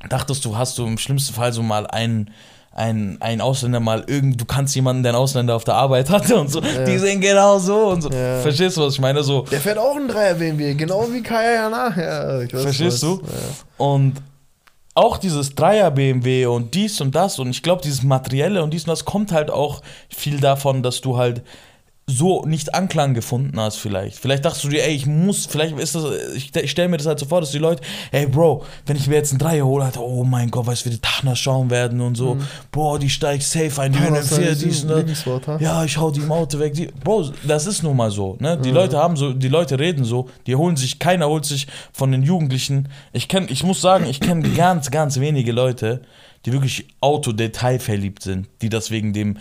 dachtest du, hast du im schlimmsten Fall so mal einen, einen, einen Ausländer mal irgend, du kannst jemanden, der einen Ausländer auf der Arbeit hatte und so, die sehen genau so und so. Ja. Verstehst du, was ich meine? So, Der fährt auch einen Dreier BMW, genau wie Kaya. Ja, Verstehst was. du? Und auch dieses Dreier BMW und dies und das und ich glaube, dieses Materielle und dies und das kommt halt auch viel davon, dass du halt so nicht Anklang gefunden hast vielleicht. Vielleicht dachtest du dir, ey, ich muss, vielleicht ist das, ich, ich stelle mir das halt so vor, dass die Leute, ey Bro, wenn ich mir jetzt einen Dreier hole, Alter, oh mein Gott, weißt du, wie die Tachner schauen werden und so, Bro, die steigt safe ein, die Ja, vier, dies und das. Ja, ich hau die im Auto weg. Die, Bro, das ist nun mal so. Ne? Die Leute haben so, die Leute reden so, die holen sich, keiner holt sich von den Jugendlichen. Ich kenn, ich muss sagen, ich kenne ganz, ganz wenige Leute, die wirklich Autodetailverliebt sind, die das wegen dem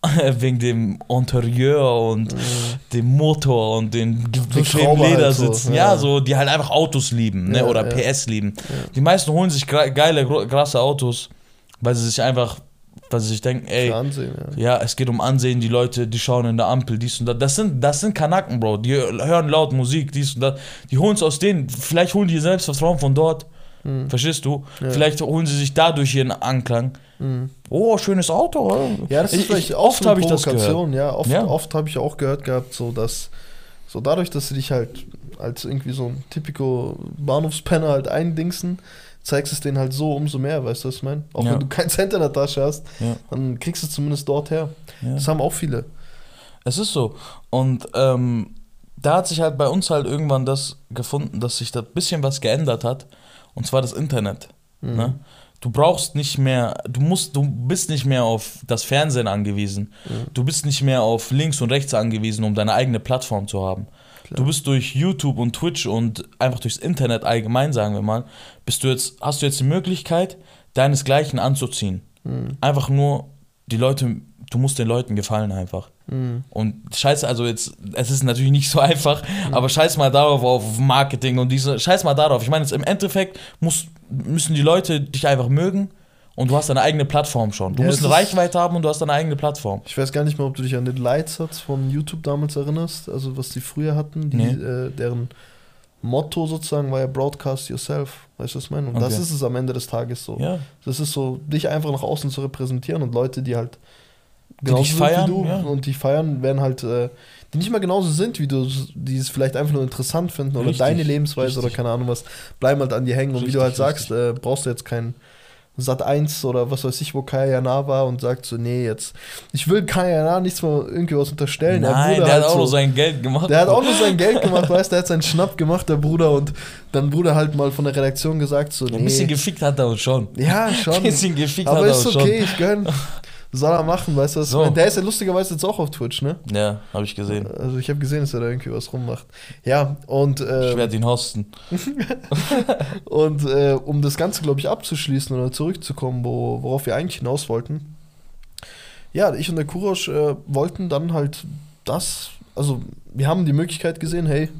<laughs> wegen dem Interieur und dem Motor und den bequemen halt Ledersitzen. so, ja. ja. so, die halt einfach Autos lieben, ne? Ja, oder ja. PS lieben. Die meisten holen sich geile, krasse Autos, weil sie sich einfach, weil sie sich denken, ey, Ansehen, ja. ja, es geht um Ansehen, die Leute, die schauen in der Ampel, dies und das. Das sind, das sind Kanaken, Bro. Die hören laut Musik, dies und das. Die holen es aus denen. Vielleicht holen die Selbstvertrauen von dort. Verstehst du? Ja. Vielleicht holen sie sich dadurch ihren Anklang. Mhm. Oh, schönes Auto. oder? Ja, das ist Ich- vielleicht ich- auch oft so habe ich das gehört. Provokation, Ja, oft, Ja. oft habe ich auch gehört gehabt, so dass so dadurch, dass sie dich halt als irgendwie so ein typico Bahnhofspenner halt eindingsen, zeigst es denen halt so umso mehr, weißt du, was ich meine? Auch Ja. wenn du keinen Cent in der Tasche hast, Ja. dann kriegst du es zumindest dort her. Ja. Das haben auch viele. Es ist so. Und ähm, da hat sich halt bei uns halt irgendwann das gefunden, dass sich da ein bisschen was geändert hat. Und zwar das Internet. Mhm. Ne? Du brauchst nicht mehr, du musst, du bist nicht mehr auf das Fernsehen angewiesen. Du bist nicht mehr auf links und rechts angewiesen, um deine eigene Plattform zu haben. Du bist durch YouTube und Twitch und einfach durchs Internet allgemein, sagen wir mal, bist du jetzt, hast du jetzt die Möglichkeit, deinesgleichen anzuziehen. Einfach nur die Leute, du musst den Leuten gefallen einfach. Mhm. Und scheiß, also jetzt, es ist natürlich nicht so <laughs> einfach, aber scheiß mal darauf, auf Marketing und diese, scheiß mal darauf. Ich meine, jetzt im Endeffekt muss, müssen die Leute dich einfach mögen und du hast deine eigene Plattform schon. Du Ja, musst eine Reichweite haben und du hast deine eigene Plattform. Ich weiß gar nicht mehr, ob du dich an den Leitsatz von YouTube damals erinnerst, also was die früher hatten, die, Nee. äh, deren Motto sozusagen war ja Broadcast Yourself, weißt du, was ich meine? Und das Okay. ist es am Ende des Tages so. Ja. Das ist so, dich einfach nach außen zu repräsentieren und Leute, die halt genauso dich feiern, wie du ja. und die feiern werden halt, äh, die nicht mal genauso sind wie du, die es vielleicht einfach nur interessant finden oder Richtig, deine Lebensweise richtig. oder keine Ahnung was, bleiben halt an dir hängen und wie du halt sagst, äh, brauchst du jetzt kein Sat 1 oder was weiß ich, wo Kaya Jana war und sagt so, nee, jetzt, ich will Kaya Jana nichts mal irgendwie was unterstellen. Er Nein, wurde der halt hat auch so- nur sein Geld gemacht. der hat auch nur sein Geld gemacht, weißt du, der hat seinen Schnapp gemacht, der Bruder, und dann wurde halt mal von der Redaktion gesagt, so, nee. Ein bisschen gefickt hat er uns schon. ja, schon. Ein bisschen gefickt hat Aber er ist uns okay, ich gönn. Soll er machen, weißt du So. Der ist ja lustigerweise jetzt auch auf Twitch, ne? Ja, habe ich gesehen. Also ich habe gesehen, dass er da irgendwie was rummacht. Ja, und, äh, Ich werde ihn hosten. <laughs> und äh, um das Ganze, glaube ich, abzuschließen oder zurückzukommen, wo, worauf wir eigentlich hinaus wollten. Ja, ich und der Kurosch äh, wollten dann halt das, also wir haben die Möglichkeit gesehen, hey,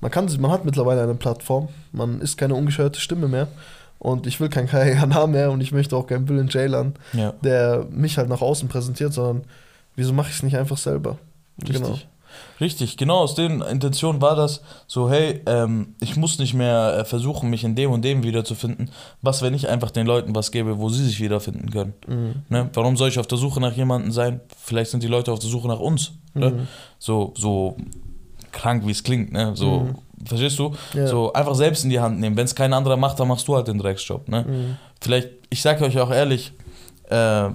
man kann, man hat mittlerweile eine Plattform, man ist keine ungescheuerte Stimme mehr und ich will kein Kayana mehr und ich möchte auch keinen Bill Jalen, Ja. der mich halt nach außen präsentiert, sondern wieso mache ich es nicht einfach selber? Richtig. Genau. Richtig, genau aus den Intentionen war das so, hey, ähm, ich muss nicht mehr äh, versuchen, mich in dem und dem wiederzufinden. Was, wenn ich einfach den Leuten was gebe, wo sie sich wiederfinden können? Mhm. Ne? Warum soll ich auf der Suche nach jemandem sein? Vielleicht sind die Leute auf der Suche nach uns. Ne? Mhm. So, so krank, wie es klingt. Ne? So, Mhm. Verstehst du? Ja. So einfach selbst in die Hand nehmen. Wenn es kein anderer macht, dann machst du halt den Drecksjob. Ne? Mhm. Vielleicht, ich sage euch auch ehrlich, äh,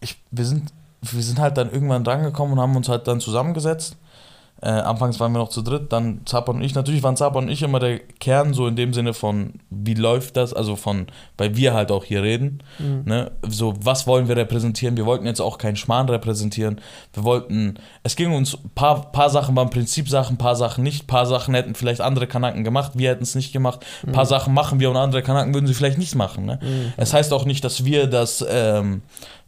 ich, wir, sind, wir sind halt dann irgendwann drangekommen und haben uns halt dann zusammengesetzt. Äh, anfangs waren wir noch zu dritt, dann Zapan und ich. Natürlich waren Zapan und ich immer der Kern, so in dem Sinne von, wie läuft das? Also von, weil wir halt auch hier reden. Mhm. Ne? So, was wollen wir repräsentieren? Wir wollten jetzt auch keinen Schmarrn repräsentieren. Wir wollten, es ging uns, ein paar, paar Sachen waren Prinzipsachen, paar Sachen nicht. paar Sachen hätten vielleicht andere Kanaken gemacht, wir hätten es nicht gemacht. Ein paar Sachen machen wir und andere Kanaken würden sie vielleicht nicht machen. Ne? Mhm. Es heißt auch nicht, dass wir das, ähm,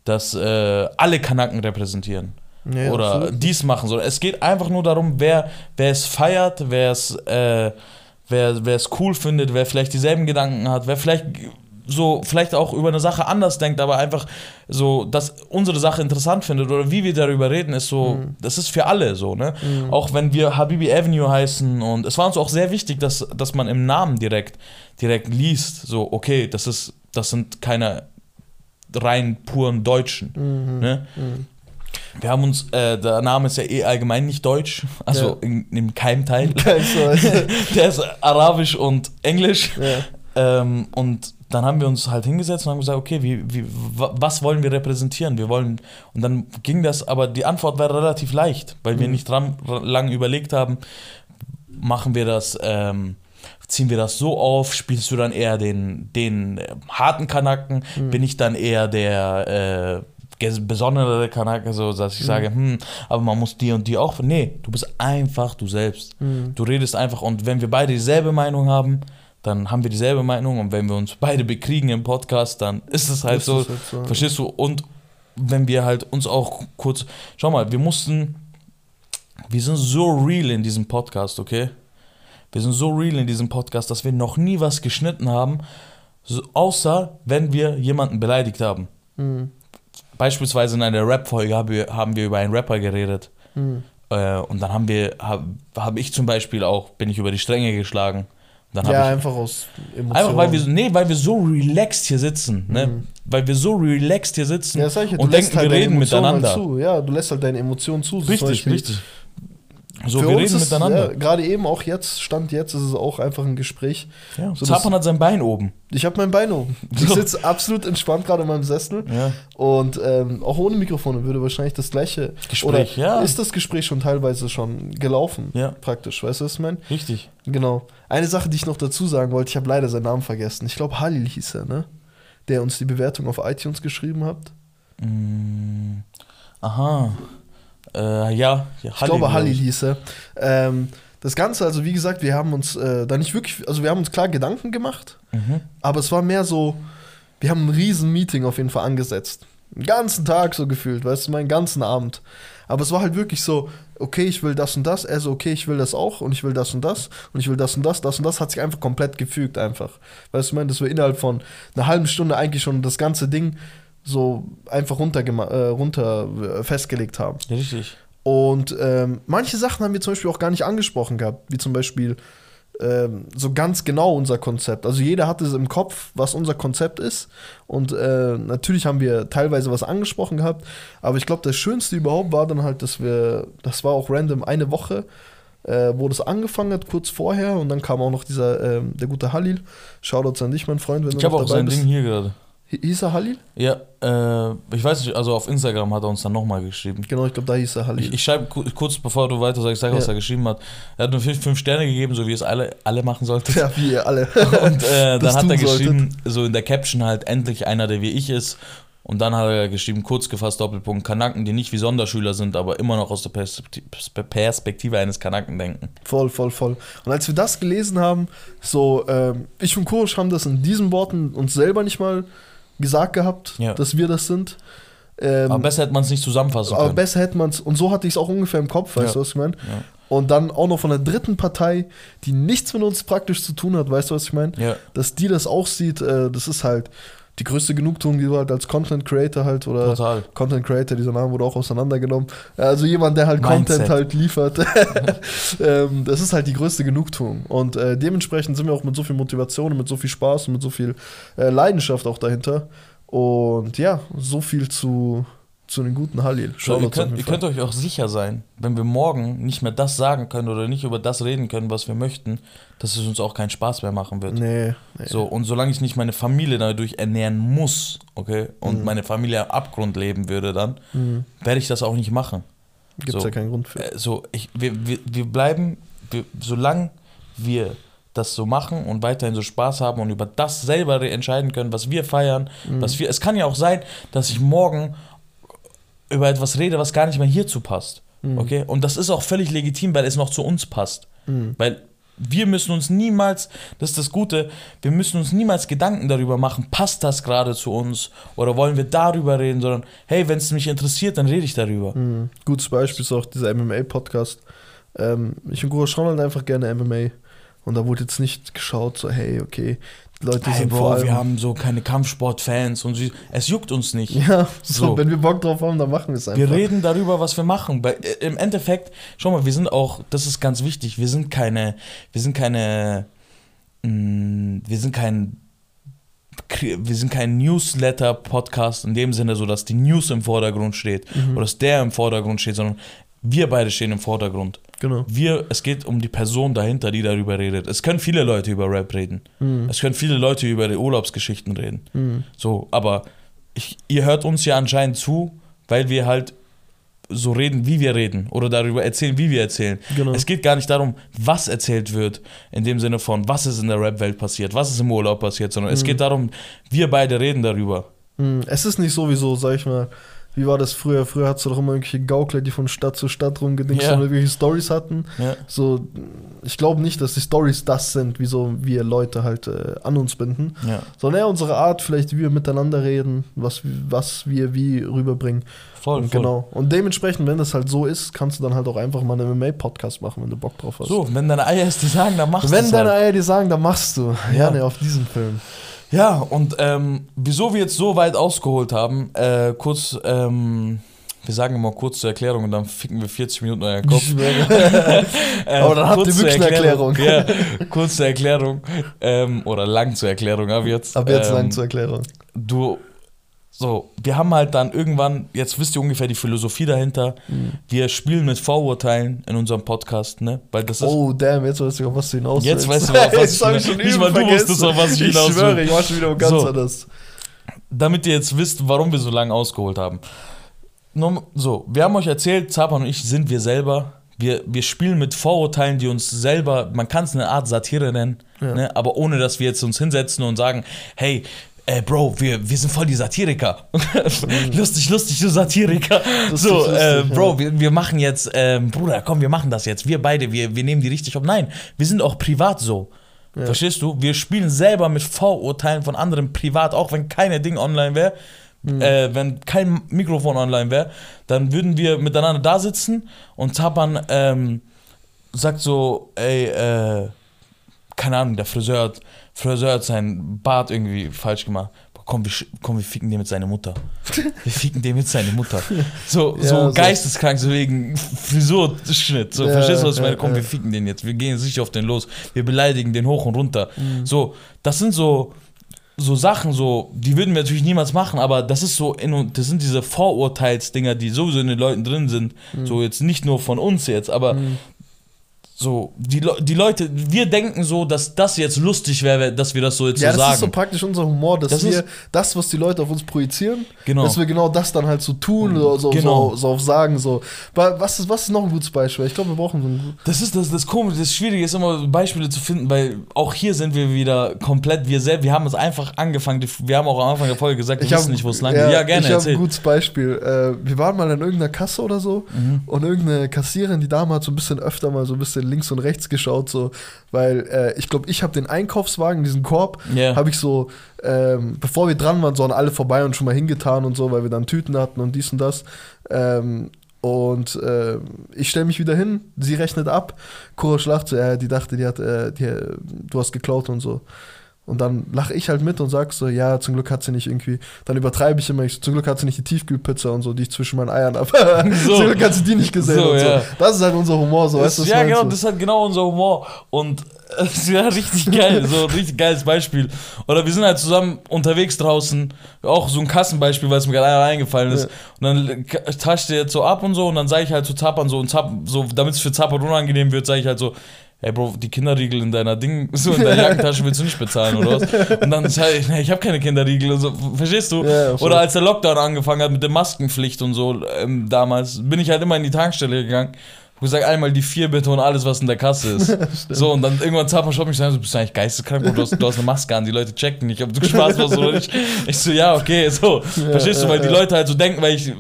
dass äh, alle Kanaken repräsentieren Ja, oder absolut. dies machen, sondern es geht einfach nur darum, wer, wer es feiert, wer es, äh, wer, wer es cool findet, wer vielleicht dieselben Gedanken hat, wer vielleicht so vielleicht auch über eine Sache anders denkt, aber einfach so, dass unsere Sache interessant findet oder wie wir darüber reden, ist so, Mhm. das ist für alle so, ne? Auch wenn wir Habibi Avenue heißen und es war uns auch sehr wichtig, dass, dass man im Namen direkt, direkt liest, so, okay, das ist, das sind keine rein puren Deutschen, Mhm. ne? Wir haben uns, äh, der Name ist ja eh allgemein nicht deutsch, also Ja. in, im Keimteil. <laughs> Kein Scheiß. <laughs> Der ist arabisch und englisch. ja. Ähm, und dann haben wir uns halt hingesetzt und haben gesagt, okay, wie, wie, wa- was wollen wir repräsentieren? Wir wollen, und dann ging das, aber die Antwort war relativ leicht, weil wir Mhm. nicht dran, lang überlegt haben, machen wir das, ähm, ziehen wir das so auf, spielst du dann eher den, den äh, harten Kanaken, Mhm. bin ich dann eher der äh, besondere Kanake, so dass ich Mhm. sage, hm, aber man muss die und die auch, nee, du bist einfach du selbst. Mhm. Du redest einfach und wenn wir beide dieselbe Meinung haben, dann haben wir dieselbe Meinung und wenn wir uns beide bekriegen im Podcast, dann ist es halt Ist so, es halt so. verstehst du? Und wenn wir halt uns auch kurz, schau mal, wir mussten, wir sind so real in diesem Podcast, okay? Wir sind so real in diesem Podcast, dass wir noch nie was geschnitten haben, außer wenn wir jemanden beleidigt haben. Mhm. Beispielsweise in einer Rap-Folge haben wir, wir über einen Rapper geredet. Mhm. Äh, und dann haben wir, habe hab ich zum Beispiel auch, bin ich über die Stränge geschlagen. Ja, ich, einfach aus Emotionen. einfach weil wir, nee, weil wir so relaxed hier sitzen, ne? Mhm. Weil wir so relaxed hier sitzen ja, ja, und denken, wir deine reden miteinander. Halt zu. Ja, du lässt halt deine Emotionen zu. Richtig, richtig. So, Für wir reden ist, miteinander. Ja, Gerade eben, auch jetzt, Stand jetzt, ist es auch einfach ein Gespräch. Ja, so Zapan hat sein Bein oben. Ich habe mein Bein oben. <laughs> Ich So. sitze absolut entspannt gerade in meinem Sessel. Ja. Und ähm, auch ohne Mikrofone würde wahrscheinlich das gleiche. Gespräch, oder ja. Ist das Gespräch schon teilweise schon gelaufen? Ja. Praktisch, weißt du, was ich meine? Richtig. Genau. Eine Sache, die ich noch dazu sagen wollte, ich habe leider seinen Namen vergessen. Ich glaube, Halil hieß er, ne? Der uns die Bewertung auf iTunes geschrieben hat. Mm, aha. Äh, ja, ja Ich glaube, Halil hieß er. Ähm, das Ganze, also wie gesagt, wir haben uns äh, da nicht wirklich, also wir haben uns klar Gedanken gemacht, Mhm. aber es war mehr so, wir haben ein riesen Meeting auf jeden Fall angesetzt. Den ganzen Tag so gefühlt, weißt du, meinen ganzen Abend. Aber es war halt wirklich so, okay, ich will das und das, er so, okay, ich will das auch und ich will das und das und ich will das und das, das und das hat sich einfach komplett gefügt einfach. Weißt du, ich meine, dass wir innerhalb von einer halben Stunde eigentlich schon das ganze Ding so einfach runter, äh, runter äh, festgelegt haben. Richtig. Und ähm, manche Sachen haben wir zum Beispiel auch gar nicht angesprochen gehabt, wie zum Beispiel ähm, so ganz genau unser Konzept. Also jeder hatte es im Kopf, was unser Konzept ist. Und äh, natürlich haben wir teilweise was angesprochen gehabt. Aber ich glaube, das Schönste überhaupt war dann halt, dass wir, das war auch random eine Woche, äh, wo das angefangen hat, kurz vorher. Und dann kam auch noch dieser, äh, der gute Halil. Shoutouts an dich, mein Freund. Wenn ich habe auch sein bist. Ding hier gerade. Hieß er Halil? Ja, äh, ich weiß nicht, also auf Instagram hat er uns dann nochmal geschrieben. Genau, ich glaube, da hieß er Halil. Ich, ich schreibe kurz bevor du weiter sagst, sag, ja. was er geschrieben hat. Er hat nur fünf, fünf Sterne gegeben, so wie es alle, alle machen sollten. Ja, wie ihr alle. <laughs> Und äh, <laughs> dann hat er geschrieben, solltet. so in der Caption halt, endlich einer, der wie ich ist. Und dann hat er geschrieben, kurz gefasst, Doppelpunkt, Kanaken, die nicht wie Sonderschüler sind, aber immer noch aus der Perspektive eines Kanaken denken. Voll, voll, voll. Und als wir das gelesen haben, so, äh, ich und Kurosch haben das in diesen Worten uns selber nicht mal gesagt gehabt, ja. dass wir das sind. Ähm, aber besser hätte man es nicht zusammenfassen können. Aber besser hätte man es, und so hatte ich es auch ungefähr im Kopf, weißt ja. du, was ich meine? Ja. Und dann auch noch von der dritten Partei, die nichts mit uns praktisch zu tun hat, weißt du, was ich meine? Ja. Dass die das auch sieht, äh, das ist halt die größte Genugtuung, die du halt als Content Creator halt oder Total. Content Creator, dieser Name wurde auch auseinandergenommen. Also jemand, der halt Mindset. Content halt liefert. <laughs> ähm, das ist halt die größte Genugtuung. Und äh, dementsprechend sind wir auch mit so viel Motivation und mit so viel Spaß und mit so viel äh, Leidenschaft auch dahinter. Und ja, so viel zu, zu den guten Halil. So, ihr, könnt, ihr könnt euch auch sicher sein, wenn wir morgen nicht mehr das sagen können oder nicht über das reden können, was wir möchten, dass es uns auch keinen Spaß mehr machen wird. Nee. nee. So, und solange ich nicht meine Familie dadurch ernähren muss, okay, und mhm. meine Familie am Abgrund leben würde dann, mhm. werde ich das auch nicht machen. Gibt es so, ja keinen Grund für. Äh, so, ich, wir, wir, wir bleiben, wir, solange wir das so machen und weiterhin so Spaß haben und über das selber entscheiden können, was wir feiern, mhm. was wir. Es kann ja auch sein, dass ich morgen über etwas rede, was gar nicht mehr hierzu passt. Mhm. Okay? Und das ist auch völlig legitim, weil es noch zu uns passt. Mhm. Weil wir müssen uns niemals, das ist das Gute, wir müssen uns niemals Gedanken darüber machen, passt das gerade zu uns oder wollen wir darüber reden, sondern hey, wenn es mich interessiert, dann rede ich darüber. Mhm. Gutes Beispiel ist auch dieser MMA-Podcast. Ähm, ich und Guru schauen halt einfach gerne MMA. Und da wurde jetzt nicht geschaut, so, hey, okay, Leute hey, sind Bro, vor allem, wir haben so keine Kampfsportfans und sie, es juckt uns nicht. Ja, so, so, wenn wir Bock drauf haben, dann machen wir es einfach. Wir reden darüber, was wir machen. Bei, äh, Im Endeffekt, schau mal, wir sind auch, das ist ganz wichtig, wir sind keine, wir sind keine, mh, mm, wir sind kein wir sind kein Newsletter-Podcast in dem Sinne, so dass die News im Vordergrund steht mhm. oder dass der im Vordergrund steht, sondern wir beide stehen im Vordergrund. Genau. Wir, es geht um die Person dahinter, die darüber redet. Es können viele Leute über Rap reden. Mhm. Es können viele Leute über die Urlaubsgeschichten reden. Mhm. So, aber ich, ihr hört uns ja anscheinend zu, weil wir halt so reden, wie wir reden oder darüber erzählen, wie wir erzählen. Genau. Es geht gar nicht darum, was erzählt wird, in dem Sinne von, was ist in der Rap-Welt passiert, was ist im Urlaub passiert, sondern mhm. es geht darum, wir beide reden darüber. Mhm. Es ist nicht sowieso, sag ich mal, wie war das früher? Früher hattest du doch immer irgendwelche Gaukler, die von Stadt zu Stadt rumgedingst yeah. und irgendwelche Stories hatten. Yeah. So, ich glaube nicht, dass die Stories das sind, wieso wir Leute halt äh, an uns binden. Yeah. Sondern eher unsere Art, vielleicht wie wir miteinander reden, was, was wir wie rüberbringen. Voll, und voll. Genau. Und dementsprechend, wenn das halt so ist, kannst du dann halt auch einfach mal einen MMA-Podcast machen, wenn du Bock drauf hast. So, wenn deine Eier es dir sagen, dann machst du Wenn deine halt. Eier dir sagen, dann machst du. Ja, ne, auf diesen Film. Ja, und ähm, wieso wir jetzt so weit ausgeholt haben, äh, kurz, ähm, wir sagen immer kurz zur Erklärung und dann ficken wir 40 Minuten euer Kopf. äh, <laughs> Aber <laughs> dann habt ihr wirklich eine Erklärung. ja, kurz zur Erklärung. Ähm, oder lang zur Erklärung, ab jetzt. Ab jetzt lang ähm, zur Erklärung. Du so, wir haben halt dann irgendwann, jetzt wisst ihr ungefähr die Philosophie dahinter. Mhm. Wir spielen mit Vorurteilen in unserem Podcast, ne? Weil das oh, damn, jetzt weißt du, auf was du hinaus Jetzt weißt du, <laughs> auf was ich hinaus Nicht mal du wusstest, auf was ich hinaus Ich schwöre, ich war schon wieder ganz so, anders. Damit ihr jetzt wisst, warum wir so lange ausgeholt haben. So, wir haben euch erzählt, Zapan und ich sind wir selber. Wir, wir spielen mit Vorurteilen, die uns selber, man kann es eine Art Satire nennen, ja. ne? aber ohne dass wir jetzt uns hinsetzen und sagen, hey, ey Bro, wir, wir sind voll die Satiriker. Mhm. <laughs> lustig, lustig, du Satiriker. Lustig, so, lustig, äh, Bro, ja. wir, wir machen jetzt, ähm, Bruder, komm, wir machen das jetzt. Wir beide, wir, wir nehmen die richtig auf. Nein, wir sind auch privat so. Ja. Verstehst du? Wir spielen selber mit Vorurteilen von anderen privat, auch wenn keine Ding online wäre. Mhm. Äh, wenn kein Mikrofon online wäre, dann würden wir miteinander da sitzen und Tapan ähm, sagt so, ey, äh, keine Ahnung, der Friseur hat Friseur hat seinen Bart irgendwie falsch gemacht. komm, wir, komm, wir ficken den mit seiner Mutter. Wir ficken den mit seiner Mutter. So, <laughs> Ja, so so. geisteskrank, so wegen Frisurschnitt. So, Ja, verstehst du, was ich meine? Komm, wir ficken den jetzt. Wir gehen sicher auf den los. Wir beleidigen den hoch und runter. Mhm. So, das sind so, so Sachen, so, die würden wir natürlich niemals machen, aber das ist so, in, das sind diese Vorurteilsdinger, die sowieso in den Leuten drin sind. Mhm. So, jetzt nicht nur von uns jetzt, aber so, die, Le die Leute, wir denken so, dass das jetzt lustig wäre, dass wir das so jetzt Ja, so das sagen. ist so praktisch unser Humor, dass Das wir das, was die Leute auf uns projizieren, Genau. dass wir genau das dann halt so tun, so, so, Genau. so, so auf sagen, so. Wa- Was ist, was ist noch ein gutes Beispiel? Ich glaube, wir brauchen so ein gut. Das ist das, das Komische, das Schwierige ist immer Beispiele zu finden, weil auch hier sind wir wieder komplett wir selbst. Wir haben es einfach angefangen. Wir haben auch am Anfang der Folge gesagt, wir hab- wissen nicht, wo es lang geht. Ja, gerne, Ich habe ein gutes Beispiel. Äh, wir waren mal in irgendeiner Kasse oder so Mhm. und irgendeine Kassiererin, die hat so ein bisschen öfter mal so ein bisschen links und rechts geschaut, so, weil äh, ich glaube, ich habe den Einkaufswagen, diesen Korb, Ja. habe ich so, ähm, bevor wir dran waren, so an alle vorbei und schon mal hingetan und so, weil wir dann Tüten hatten und dies und das. Ähm, und äh, ich stelle mich wieder hin, sie rechnet ab, Cora lacht so, äh, die dachte, die hat, äh, die, du hast geklaut und so. Und dann lache ich halt mit und sag so, ja, zum Glück hat sie nicht irgendwie, dann übertreibe ich immer, ich so, zum Glück hat sie nicht die Tiefkühlpizza und so, die ich zwischen meinen Eiern habe. <laughs> So. zum Glück hat sie die nicht gesehen So, und so. ja. Das ist halt unser Humor, so, weißt du, ja, genau, So. das ist halt genau unser Humor. Und <laughs> es wäre richtig geil, so ein richtig geiles Beispiel. Oder wir sind halt zusammen unterwegs draußen, auch so ein Kassenbeispiel, weil es mir gerade eingefallen ist. Ja. Und dann tascht der jetzt so ab und so und dann sage ich halt zu Zappern so und Zapp, so, damit es für Zappern unangenehm wird, sage ich halt so, Ey Bro, die Kinderriegel in deiner Ding, so in deiner <laughs> Jackentasche willst du nicht bezahlen, oder was? Und dann sag ich, habe keine Kinderriegel und so, verstehst du? Ja, oder als der Lockdown angefangen hat mit der Maskenpflicht und so, ähm, damals, bin ich halt immer in die Tankstelle gegangen. Hab gesagt, einmal die vier bitte und alles, was in der Kasse ist. <laughs> so, und dann irgendwann Zappa schaut mich an, so, bist du eigentlich geisteskrank, du hast, du hast eine Maske an, die Leute checken nicht, ob du Spaß machst oder nicht. <laughs> Ich so, ja, okay, so. Verstehst du, weil die Leute halt so denken, weil ich,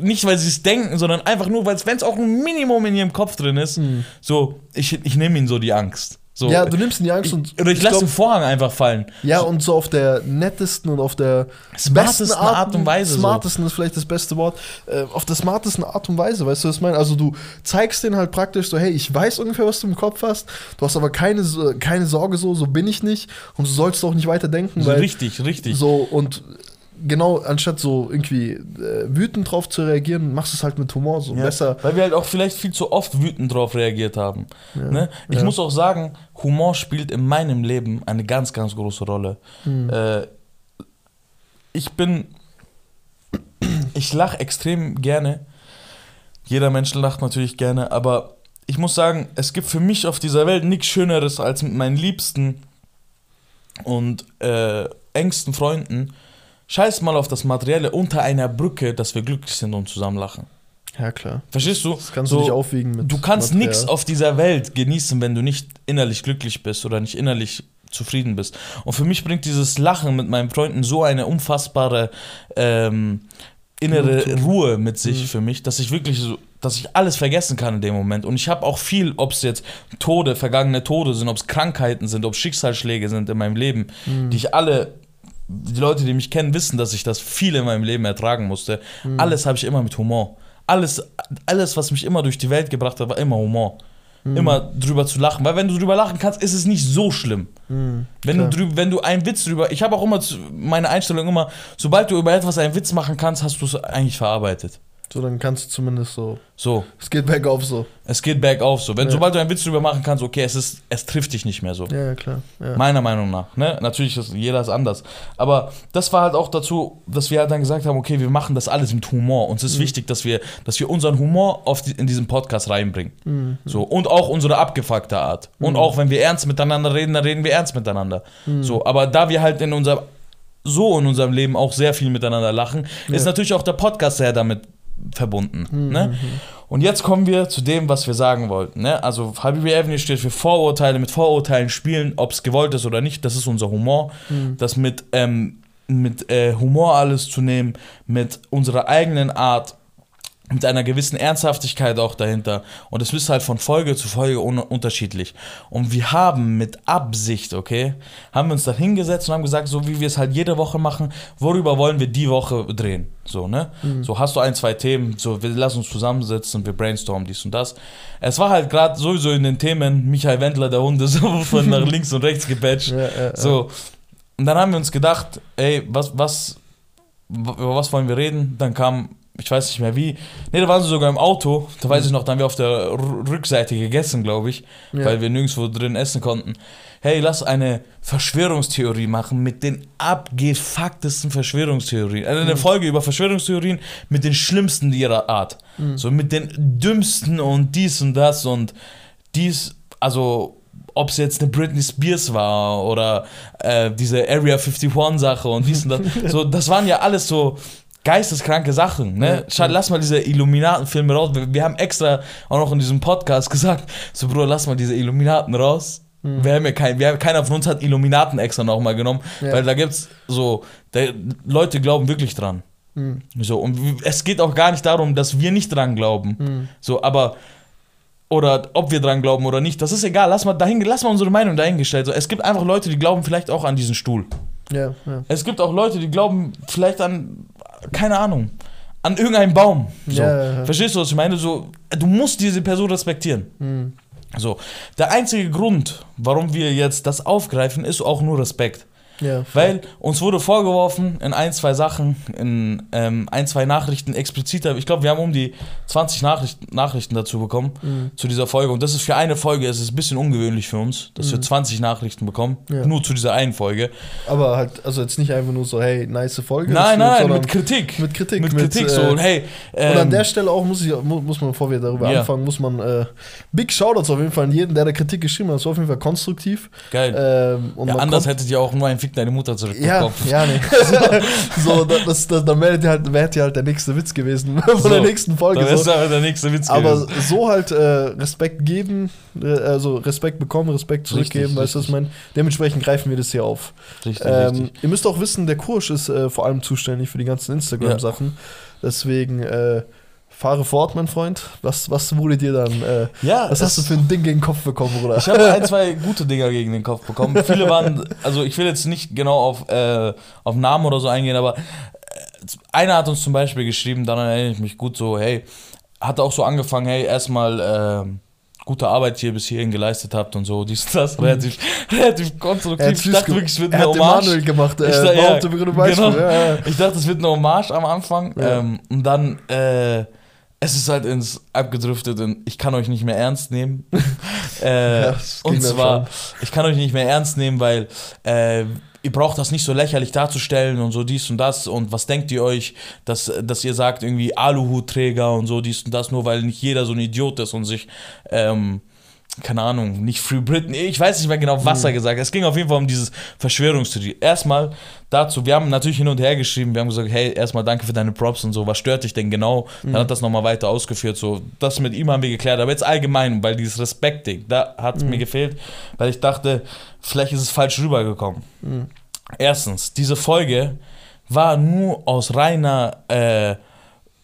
nicht weil sie es denken, sondern einfach nur, weil wenn es auch ein Minimum in ihrem Kopf drin ist, so, ich, ich nehme ihnen so die Angst. So, ja, du nimmst in die Angst ich, und. oder ich, ich lasse den Vorhang einfach fallen. Ja, und so auf der nettesten und auf der Smartesten besten Art und Weise so. Smartesten ist vielleicht das beste Wort. Äh, auf der smartesten Art und Weise, weißt du, was ich meine? Also, du zeigst denen halt praktisch so, hey, ich weiß ungefähr, was du im Kopf hast. Du hast aber keine, So- keine Sorge, so, so bin ich nicht. Und du sollst auch nicht weiter denken, So weil. richtig, richtig. So, und genau, anstatt so irgendwie äh, wütend drauf zu reagieren, machst du es halt mit Humor. So Ja, besser. Weil wir halt auch vielleicht viel zu oft wütend drauf reagiert haben. ne? Ich ja. muss auch sagen, Humor spielt in meinem Leben eine ganz, ganz große Rolle. Hm. Äh, ich bin. <clears throat> Ich lache extrem gerne. Jeder Mensch lacht natürlich gerne, aber ich muss sagen, es gibt für mich auf dieser Welt nichts Schöneres, als mit meinen Liebsten und äh, engsten Freunden, scheiß mal auf das Materielle, unter einer Brücke, dass wir glücklich sind und zusammen lachen. Ja, klar. Verstehst du? Das kannst So, du nicht aufwiegen mit. Du kannst nichts auf dieser Welt genießen, wenn du nicht innerlich glücklich bist oder nicht innerlich zufrieden bist. Und für mich bringt dieses Lachen mit meinen Freunden so eine unfassbare ähm, innere Genugtuung. Ruhe mit sich Mhm. für mich, dass ich wirklich so, dass ich alles vergessen kann in dem Moment. Und ich habe auch viel, ob es jetzt Tode, vergangene Tode sind, ob es Krankheiten sind, ob Schicksalsschläge sind in meinem Leben, Mhm. die ich alle, die Leute, die mich kennen, wissen, dass ich das viel in meinem Leben ertragen musste. Mhm. Alles habe ich immer mit Humor. Alles, alles, was mich immer durch die Welt gebracht hat, war immer Humor. Mhm. Immer drüber zu lachen. Weil wenn du drüber lachen kannst, ist es nicht so schlimm. Mhm, Wenn klar. du, drüber, wenn du einen Witz drüber. Ich habe auch immer meine Einstellung immer, sobald du über etwas einen Witz machen kannst, hast du es eigentlich verarbeitet. So, dann kannst du zumindest so. So, Es geht bergauf so. es geht bergauf so. Wenn, Ja. Sobald du einen Witz drüber machen kannst, okay, es, ist, es trifft dich nicht mehr so. Ja, ja, klar. Ja. Meiner Meinung nach. Ne? Natürlich ist jeder ist anders. Aber das war halt auch dazu, dass wir halt dann gesagt haben, okay, wir machen das alles mit Humor. Uns Mhm. ist wichtig, dass wir, dass wir unseren Humor auf die, in diesen Podcast reinbringen. Mhm. So. Und auch unsere abgefuckte Art. Und auch wenn wir ernst miteinander reden, dann reden wir ernst miteinander. Mhm. So. Aber da wir halt in unserem so in unserem Leben auch sehr viel miteinander lachen, ist natürlich auch der Podcast sehr damit verbunden. Mhm. Ne? Und jetzt kommen wir zu dem, was wir sagen wollten. Ne? Also Habibi Avenue steht für Vorurteile, mit Vorurteilen spielen, ob es gewollt ist oder nicht. Das ist unser Humor. Mhm. Das mit, ähm, mit äh, Humor alles zu nehmen, mit unserer eigenen Art, mit einer gewissen Ernsthaftigkeit auch dahinter. Und es ist halt von Folge zu Folge un unterschiedlich. Und wir haben mit Absicht, okay, haben wir uns da hingesetzt und haben gesagt, so wie wir es halt jede Woche machen, worüber wollen wir die Woche drehen? So, ne? So, hast du ein, zwei Themen, so, wir lassen uns zusammensetzen, wir brainstormen dies und das. Es war halt gerade sowieso in den Themen Michael Wendler, der Hund, <laughs> so von nach links und rechts gepatcht. Ja, ja, ja. So. Und dann haben wir uns gedacht, ey, was, was, über was wollen wir reden? Dann kam, ich weiß nicht mehr wie. Ne, da waren sie sogar im Auto. Da weiß ich noch, da haben wir auf der R Rückseite gegessen, glaube ich, Ja. weil wir nirgendwo drin essen konnten. Hey, lass eine Verschwörungstheorie machen mit den abgefucktesten Verschwörungstheorien. Also eine Folge über Verschwörungstheorien mit den schlimmsten ihrer Art. So mit den dümmsten und dies und das und dies, also ob es jetzt eine Britney Spears war oder äh, diese Area 51 Sache und dies und das. <laughs> so, das waren ja alles so geisteskranke Sachen. Ne? Ja, lass mal diese Illuminaten-Filme raus. Wir, wir haben extra auch noch in diesem Podcast <laughs> gesagt, so Bruder, lass mal diese Illuminaten raus. Wir haben ja kein, wir haben, keiner von uns hat Illuminaten extra nochmal genommen, Ja. weil da gibt's so, da, Leute glauben wirklich dran. Hm. So, und es geht auch gar nicht darum, dass wir nicht dran glauben. Hm. So, aber oder ob wir dran glauben oder nicht, das ist egal. Lass mal dahin, lass mal unsere Meinung dahingestellt. So, es gibt einfach Leute, die glauben vielleicht auch an diesen Stuhl. Ja, ja. Es gibt auch Leute, die glauben vielleicht an, keine Ahnung, an irgendeinen Baum. So. Ja. Verstehst du, was ich meine? So, du musst diese Person respektieren. Hm. So, der einzige Grund, warum wir jetzt das aufgreifen, ist auch nur Respekt. Ja. Weil uns wurde vorgeworfen in ein, zwei Sachen, in ähm, ein, zwei Nachrichten expliziter, ich glaube, wir haben um die 20 Nachrichten, Nachrichten dazu bekommen, Mhm. zu dieser Folge. Und das ist für eine Folge, es ist ein bisschen ungewöhnlich für uns, dass wir 20 Nachrichten bekommen, Mhm. Ja. nur zu dieser einen Folge. Aber halt, also jetzt nicht einfach nur so, hey, nice Folge. nein, nein, mit Kritik. mit Kritik. Mit mit, Kritik, äh, so, und hey. Und an ähm, der Stelle auch muss, ich, mu- muss man, bevor wir darüber Ja. anfangen, muss man äh, Big Shoutouts auf jeden Fall an jeden, der da Kritik geschrieben hat. Das war auf jeden Fall konstruktiv. geil. Ähm, und ja, anders hättet ihr auch nur ein Fick deine Mutter Ja, zurückbekommen. ja, nee. <laughs> <laughs> so, da- das, das, dann wäre halt, wär halt der nächste Witz gewesen <laughs> von So, der nächsten Folge. Dann So. ist aber der nächste Witz Aber gewesen. so halt äh, Respekt geben, äh, also Respekt bekommen, Respekt zurückgeben, Richtig, weißt du, was ich meine? Dementsprechend greifen wir das hier auf. Richtig, Ähm, richtig. ihr müsst auch wissen, der Kursch ist äh, vor allem zuständig für die ganzen Instagram-Sachen. Deswegen äh, fahre fort, mein Freund. Was, was wurde dir dann? Äh, Ja, was hast du für ein Ding gegen den Kopf bekommen, Bruder? Ich habe ein, zwei <laughs> gute Dinger gegen den Kopf bekommen. Viele waren, also ich will jetzt nicht genau auf, äh, auf Namen oder so eingehen, aber äh, einer hat uns zum Beispiel geschrieben, daran erinnere ich mich gut so, hey, hat auch so angefangen, hey, erstmal ähm, gute Arbeit hier bis hierhin geleistet habt und so, dies und das, relativ, relativ konstruktiv. Ich dachte wirklich, es wird eine Hommage. Gemacht, äh, Ich dachte, ja, genau. Ja, ja. Ich dachte, es wird eine Hommage am Anfang. Ähm, und dann, äh, es ist halt ins abgedriftet und ich kann euch nicht mehr ernst nehmen. <laughs> äh, Ja, und zwar, ich kann euch nicht mehr ernst nehmen, weil äh, ihr braucht das nicht so lächerlich darzustellen und so dies und das. Und was denkt ihr euch, dass, dass ihr sagt, irgendwie Aluhutträger und so dies und das, nur weil nicht jeder so ein Idiot ist und sich. Ähm, keine Ahnung, nicht Free Britain, ich weiß nicht mehr genau, was er gesagt hat. Es ging auf jeden Fall um dieses Verschwörungstheorie. Erstmal dazu, wir haben natürlich hin und her geschrieben, wir haben gesagt, hey, erstmal danke für deine Props und so, was stört dich denn genau? Dann hat das nochmal weiter ausgeführt, so, das mit ihm haben wir geklärt, aber jetzt allgemein, weil dieses Respekt-Ding, da hat es mir gefehlt, weil ich dachte, vielleicht ist es falsch rübergekommen. Mhm. Erstens, diese Folge war nur aus reiner, äh,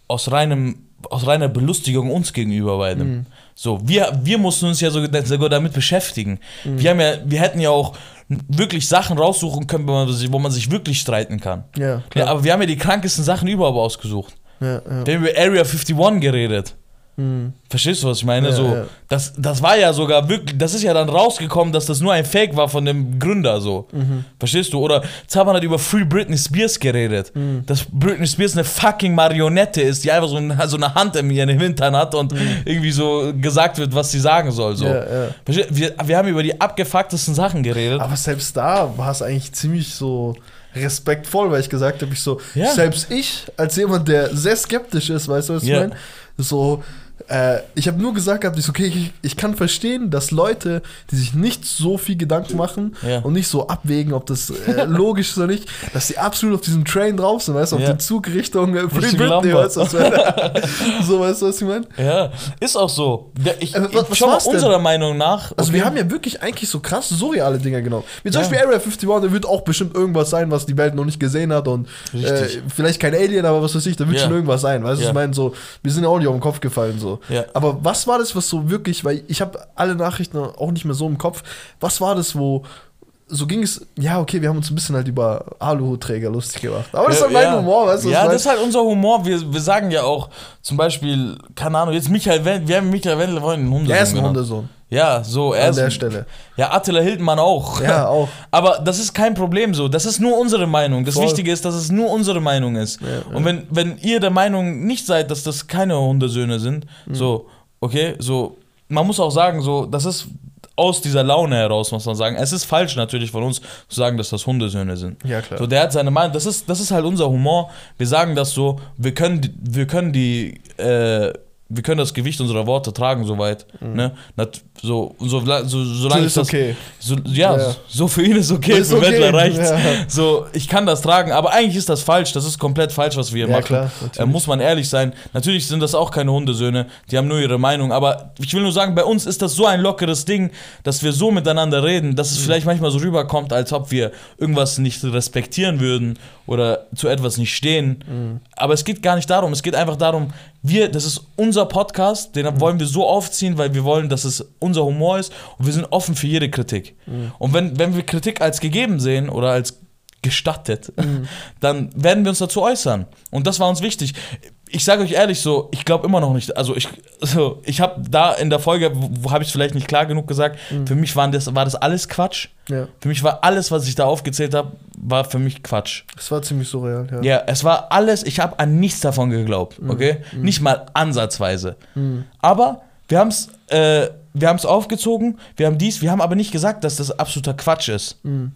aus reinem, aus reiner Belustigung uns gegenüber beidem. Mhm. So, wir, wir mussten uns ja sogar damit beschäftigen. Mhm. Wir haben ja, wir hätten ja auch wirklich Sachen raussuchen können, wo man sich, wo man sich wirklich streiten kann. Ja, Ja, klar. aber wir haben ja die krankesten Sachen überhaupt ausgesucht. Ja, ja. Wir haben über Area 51 geredet. Mhm. Verstehst du, was ich meine? Ja, so, ja. Das, das war ja sogar wirklich, das ist ja dann rausgekommen, dass das nur ein Fake war von dem Gründer, so. Mhm. Verstehst du? Oder Zaban hat über Free Britney Spears geredet. Mhm. Dass Britney Spears eine fucking Marionette ist, die einfach so, ein, <laughs> so eine Hand in ihren Hintern hat und irgendwie so gesagt wird, was sie sagen soll. So. Mhm. Ja. Verstehst du? Wir, wir haben über die abgefucktesten Sachen geredet. Aber selbst da war es eigentlich ziemlich so respektvoll, weil ich gesagt habe, ich so, selbst ich, als jemand, der sehr skeptisch ist, weißt du, was ich meine? So, äh, ich habe nur gesagt gehabt, ich so, okay, ich, ich kann verstehen, dass Leute, die sich nicht so viel Gedanken machen Ja. und nicht so abwägen, ob das äh, <laughs> logisch ist oder nicht, dass sie absolut auf diesem Train drauf sind, weißt du, auf Ja. der Zugrichtung äh, Free Britney, weißt du, <laughs> so, weißt du, was ich meine? Ja, ist auch so. Ich, Äh, was- ich, was war's denn? unserer Meinung nach. Also okay, wir haben ja wirklich eigentlich so krass surreale Dinger genommen. Wie zum Ja. Beispiel Area 51, da wird auch bestimmt irgendwas sein, was die Welt noch nicht gesehen hat und äh, vielleicht kein Alien, aber was weiß ich, da wird schon irgendwas sein. Weißt du, ich meine so, wir sind ja auch nicht auf den Kopf gefallen so. Ja. Aber was war das, was so wirklich, weil ich habe alle Nachrichten auch nicht mehr so im Kopf, was war das, wo so ging es, ja, okay, wir haben uns ein bisschen halt über Aluhutträger lustig gemacht. Aber das ist halt mein ja. Humor, weißt du? Ja, das ist halt unser Humor. Wir, wir sagen ja auch zum Beispiel, keine Ahnung, jetzt Michael Wendler, wir haben Michael Wendler vorhin einen Hundesohn Er ist ein. Hundesohn. Ja, so er An der Stelle. Ja, Attila Hildmann auch. Ja, <laughs> auch. Aber das ist kein Problem so. Das ist nur unsere Meinung. Das Voll. Wichtige ist, dass es nur unsere Meinung ist. Ja, Und wenn, wenn ihr der Meinung nicht seid, dass das keine Hundesöhne sind, Mhm. so, okay, so, man muss auch sagen, so, das ist aus dieser Laune heraus, muss man sagen. Es ist falsch natürlich von uns zu sagen, dass das Hundesöhne sind. Ja, klar. So, der hat seine Meinung, das ist, das ist halt unser Humor. Wir sagen das so, wir können, die- wir können die, äh, wir können das Gewicht unserer Worte tragen, soweit. Ne? So, so, so, solange Mhm. ist ich das, okay. so, ja, Ja. so für ihn ist okay, Ist für okay, Wendler reicht's. ja. So, ich kann das tragen, aber eigentlich ist das falsch. Das ist komplett falsch, was wir hier Ja, machen. klar, äh, muss man ehrlich sein. Natürlich sind das auch keine Hundesöhne, die haben nur ihre Meinung. Aber ich will nur sagen, bei uns ist das so ein lockeres Ding, dass wir so miteinander reden, dass Mhm. es vielleicht manchmal so rüberkommt, als ob wir irgendwas nicht respektieren würden oder zu etwas nicht stehen. Mhm. Aber es geht gar nicht darum. Es geht einfach darum, wir, das ist unser Podcast, den Mhm. wollen wir so aufziehen, weil wir wollen, dass es unser Humor ist und wir sind offen für jede Kritik. Mhm. Und wenn, wenn wir Kritik als gegeben sehen oder als gestattet, Mhm. <laughs> dann werden wir uns dazu äußern. Und das war uns wichtig. Ich sage euch ehrlich so, ich glaube immer noch nicht, also ich, <laughs> so, ich habe da in der Folge, wo, habe ich es vielleicht nicht klar genug gesagt, für mich waren das, war das alles Quatsch. Ja. Für mich war alles, was ich da aufgezählt habe, war für mich Quatsch. Es war ziemlich surreal, ja. Ja, es war alles, ich habe an nichts davon geglaubt, Mhm. okay? Nicht mal ansatzweise. Aber wir haben es äh, wir haben's aufgezogen, wir haben dies, wir haben aber nicht gesagt, dass das absoluter Quatsch ist. Mhm.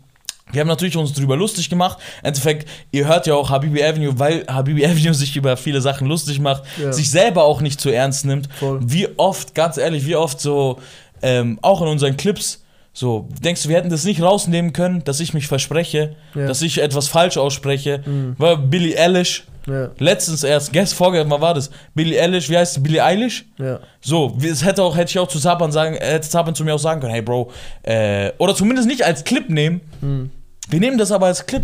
Wir haben natürlich uns drüber lustig gemacht. Im Endeffekt, ihr hört ja auch Habibi Avenue, weil Habibi Avenue <laughs> sich über viele Sachen lustig macht, Ja. sich selber auch nicht zu ernst nimmt. Voll. Wie oft, ganz ehrlich, wie oft so, ähm, auch in unseren Clips, so, denkst du, wir hätten das nicht rausnehmen können, dass ich mich verspreche, Ja. dass ich etwas falsch ausspreche? Mhm. War Billie Eilish, Ja, letztens erst, gestern, vorgestern mal war das, Billie Eilish, wie heißt sie, Billie Eilish? ja. So, es hätte auch, hätte ich auch zu Zapan sagen, hätte Zapan zu mir auch sagen können, hey Bro, äh, oder zumindest nicht als Clip nehmen. Mhm. Wir nehmen das aber als Clip.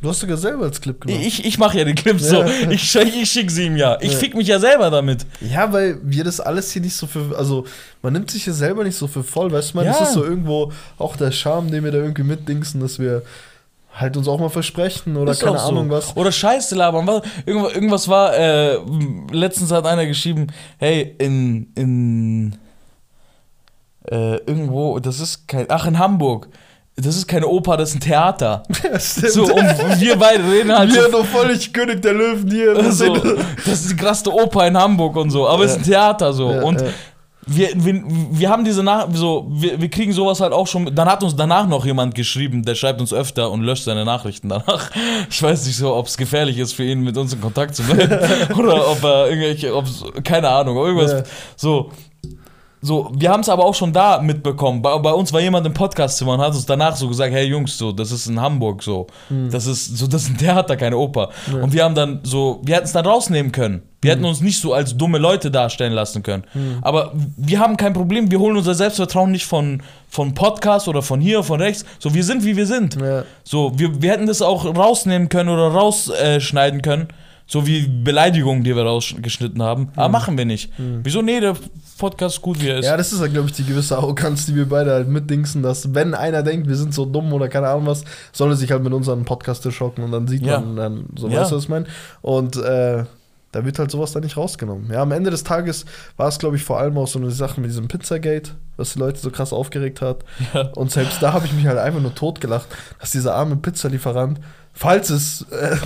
Du hast sogar selber als Clip gemacht. Ich, ich mache ja die Clips Ja. <laughs> so. Ich, schick- ich schicke sie ihm ja. Ich Ja. fick mich ja selber damit. Ja, weil wir das alles hier nicht so für, also man nimmt sich ja selber nicht so für voll, weißt du, man, das Ja. ist so irgendwo auch der Charme, den wir da irgendwie mitdingsen, dass wir halt uns auch mal versprechen oder Ist keine so. Ahnung was. Oder Scheiße labern. Was, irgendwas, irgendwas war, äh, letztens hat einer geschrieben, hey, in, in, äh, irgendwo, das ist kein, ach, in Hamburg. Das ist keine Oper, das ist ein Theater. <laughs> Ja, stimmt. So, und wir beide reden halt <laughs> wir so, doch völlig König der Löwen hier. Das <laughs> so, sind- das ist die krasse Oper in Hamburg und so, aber es ist ein Theater so. Ja, und ja. Wir, wir, wir haben diese Nach so, wir, wir kriegen sowas halt auch schon. Dann hat uns danach noch jemand geschrieben, der schreibt uns öfter und löscht seine Nachrichten danach. <laughs> Ich weiß nicht so, ob es gefährlich ist für ihn, mit uns in Kontakt zu bleiben. <laughs> oder ob er irgendwelche, ob's, keine Ahnung, irgendwas. Ja. So. So, wir haben es aber auch schon da mitbekommen. Bei, bei uns war jemand im Podcastzimmer und hat uns danach so gesagt, hey Jungs, so, das ist in Hamburg so. Das ist so, das ist <laughs> ein Theater, keine Oper. Ja. Und wir haben dann so, wir hätten es dann rausnehmen können. Wir hätten uns nicht so als dumme Leute darstellen lassen können. Aber wir haben kein Problem, wir holen unser Selbstvertrauen nicht von, von Podcast oder von hier, von rechts. So, wir sind, wie wir sind. Ja. So, wir, wir hätten das auch rausnehmen können oder rausschneiden können. So wie Beleidigungen, die wir rausgeschnitten haben. Aber machen wir nicht. Wieso? Nee, der Podcast ist gut, wie er ist. Ja, das ist ja, glaube ich, die gewisse Arroganz, die wir beide halt mitdingsen, dass wenn einer denkt, wir sind so dumm oder keine Ahnung was, soll er sich halt mit unseren Podcast schocken und dann sieht Ja. man dann, so Ja. weißt du, was ich meine? Und äh, da wird halt sowas dann nicht rausgenommen. Ja, am Ende des Tages war es, glaube ich, vor allem auch so eine Sache mit diesem Pizzagate, was die Leute so krass aufgeregt hat. Ja. Und selbst da habe ich mich halt einfach nur totgelacht, dass dieser arme Pizzalieferant, falls es, äh,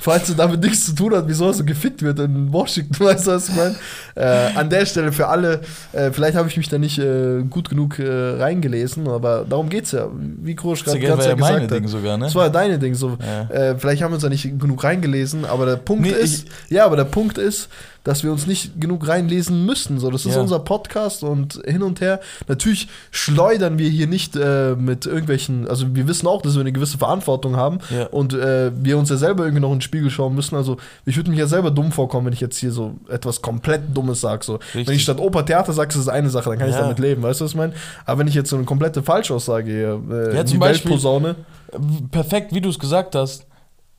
falls er damit nichts zu tun hat, wieso er so gefickt wird in Washington, <laughs> weißt du, was ich meine? Äh, an der Stelle für alle, äh, vielleicht habe ich mich da nicht äh, gut genug äh, reingelesen, aber darum geht's ja, wie Krosch gerade ja ja meine gesagt Ding hat. sogar, ne? Das war ja deine Ding so. Ja. Äh, vielleicht haben wir uns da nicht genug reingelesen, aber der Punkt Nee, ist, ja, aber der Punkt ist, dass wir uns nicht genug reinlesen müssen. So, das ist Ja. unser Podcast und hin und her. Natürlich schleudern wir hier nicht äh, mit irgendwelchen, also wir wissen auch, dass wir eine gewisse Verantwortung haben Ja. und äh, wir uns ja selber irgendwie noch in den Spiegel schauen müssen. Also ich würde mich ja selber dumm vorkommen, wenn ich jetzt hier so etwas komplett Dummes sage. So. Richtig. Wenn ich statt Oper Theater sage, ist das eine Sache, dann kann ich Ja. damit leben, weißt du, was ich meine? Aber wenn ich jetzt so eine komplette Falschaussage hier äh, Ja, in zum die Beispiel- Welt posaune, Perfekt, wie du es gesagt hast.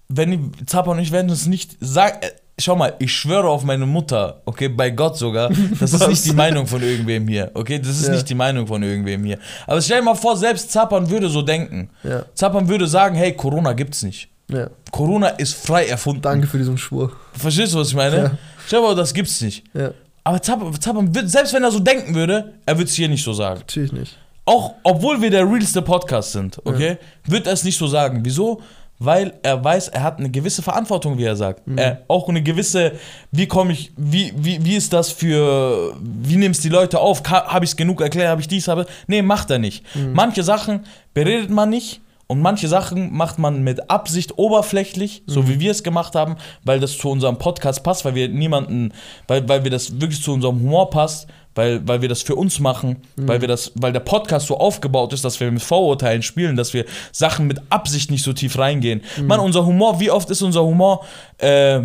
Wenn die Zappa und ich werden es nicht sagen. Schau mal, ich schwöre auf meine Mutter, okay, bei Gott sogar. Das ist nicht die Meinung von irgendwem hier, okay? Das ist Ja. nicht die Meinung von irgendwem hier. Aber stell dir mal vor, selbst Zappan würde so denken. ja, Zappan würde sagen, hey, Corona gibt's nicht. ja. Corona ist frei erfunden. Danke für diesen Schwur. Verstehst du, was ich meine? Ja. Stell dir mal, das gibt's nicht. Ja. Aber Zappern, Zappern wird, selbst wenn er so denken würde, er würde es hier nicht so sagen. Natürlich nicht. Auch obwohl wir der realste Podcast sind, okay, wird er es nicht so sagen. Wieso? Weil er weiß, er hat eine gewisse Verantwortung, wie er sagt. Mhm. Er, auch eine gewisse, wie komme ich, wie, wie, wie ist das für, wie nimmst die Leute auf? Habe ich es genug erklärt? Habe ich dies? Habe Nee, macht er nicht. Mhm. Manche Sachen beredet man nicht und manche Sachen macht man mit Absicht oberflächlich, so Mhm. wie wir es gemacht haben, weil das zu unserem Podcast passt, weil wir niemanden, weil, weil wir das wirklich zu unserem Humor passt, weil, weil wir das für uns machen, Mhm. weil wir das, weil der Podcast so aufgebaut ist, dass wir mit Vorurteilen spielen, dass wir Sachen mit Absicht nicht so tief reingehen. Mhm. Mann, unser Humor, wie oft ist unser Humor? Äh,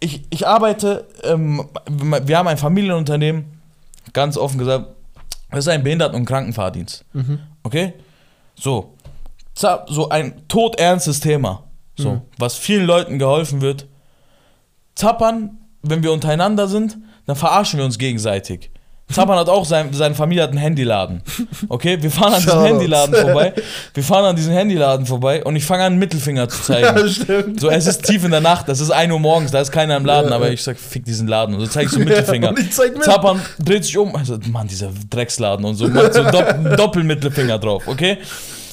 ich, ich arbeite, ähm, wir haben ein Familienunternehmen, ganz offen gesagt, das ist ein Behinderten- und Krankenfahrdienst. Mhm. Okay? So. So ein todernstes Thema. So, Mhm. was vielen Leuten geholfen wird. Zappern, wenn wir untereinander sind, dann verarschen wir uns gegenseitig. Zappern hat auch sein, seine Familie hat einen Handyladen. Okay, wir fahren an diesem. Handyladen vorbei. <laughs> Wir fahren an diesem Handyladen vorbei und ich fange an, einen Mittelfinger zu zeigen. stimmt. So, es ist tief in der Nacht, es ist 1 Uhr morgens, da ist keiner im Laden, Ja, aber ja. ich sag, fick diesen Laden. Und so zeige ich so <laughs> einen Mittelfinger. und ich zeig mit. Zappern dreht sich um, also, Mann, dieser Drecksladen und so, macht so Dopp <laughs> Doppelmittelfinger drauf, okay?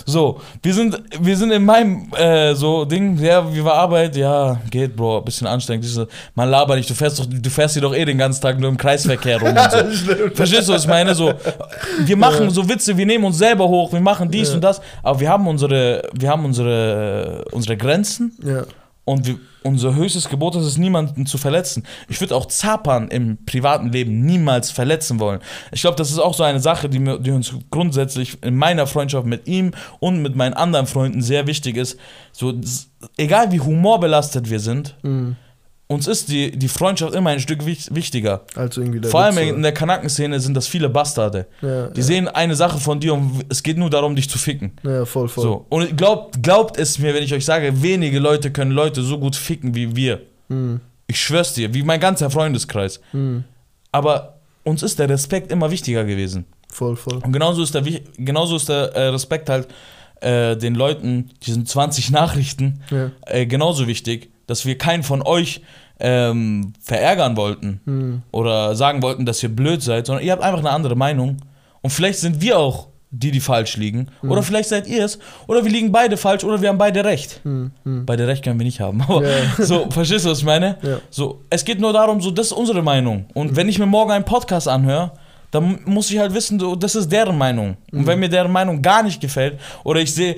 So, wir sind, wir sind in meinem äh, so Ding, ja, wie war Arbeit? Ja, geht, Bro, bisschen anstrengend. Ich so, man laber nicht, du fährst doch, du fährst hier doch eh den ganzen Tag nur im Kreisverkehr rum und so. <laughs> Verstehst du, was ich meine? So, wir machen so Witze, wir nehmen uns selber hoch, wir machen dies Ja. und das, aber wir haben unsere, wir haben unsere, unsere Grenzen Ja. Und wir, unser höchstes Gebot ist es, niemanden zu verletzen. Ich würde auch Zapan im privaten Leben niemals verletzen wollen. Ich glaube, das ist auch so eine Sache, die, mir, die uns grundsätzlich in meiner Freundschaft mit ihm und mit meinen anderen Freunden sehr wichtig ist. So, egal wie humorbelastet wir sind, Mhm. Uns ist die, die Freundschaft immer ein Stück wich- wichtiger. Also irgendwie der Vor allem Witz, in der Kanakenszene sind das viele Bastarde. ja, Die ja. sehen eine Sache von dir und es geht nur darum, dich zu ficken. Ja, voll, voll. So. Und glaubt, glaubt es mir, wenn ich euch sage, wenige Leute können Leute so gut ficken wie wir. Mhm. Ich schwör's dir, wie mein ganzer Freundeskreis. Mhm. Aber uns ist der Respekt immer wichtiger gewesen. Voll, voll. Und genauso ist der, genauso ist der äh, Respekt halt äh, den Leuten, diesen 20 Nachrichten, äh, genauso wichtig, dass wir keinen von euch ähm, verärgern wollten Mhm. oder sagen wollten, dass ihr blöd seid, sondern ihr habt einfach eine andere Meinung. Und vielleicht sind wir auch die, die falsch liegen. Oder vielleicht seid ihr es. Oder wir liegen beide falsch oder wir haben beide recht. Mhm. Mhm. Beide recht können wir nicht haben. <laughs> Aber Ja. so, verstehst du, was ich meine? Ja. So, es geht nur darum, so, das ist unsere Meinung. Und wenn ich mir morgen einen Podcast anhöre, dann muss ich halt wissen, so, das ist deren Meinung. Und wenn mir deren Meinung gar nicht gefällt, oder ich sehe,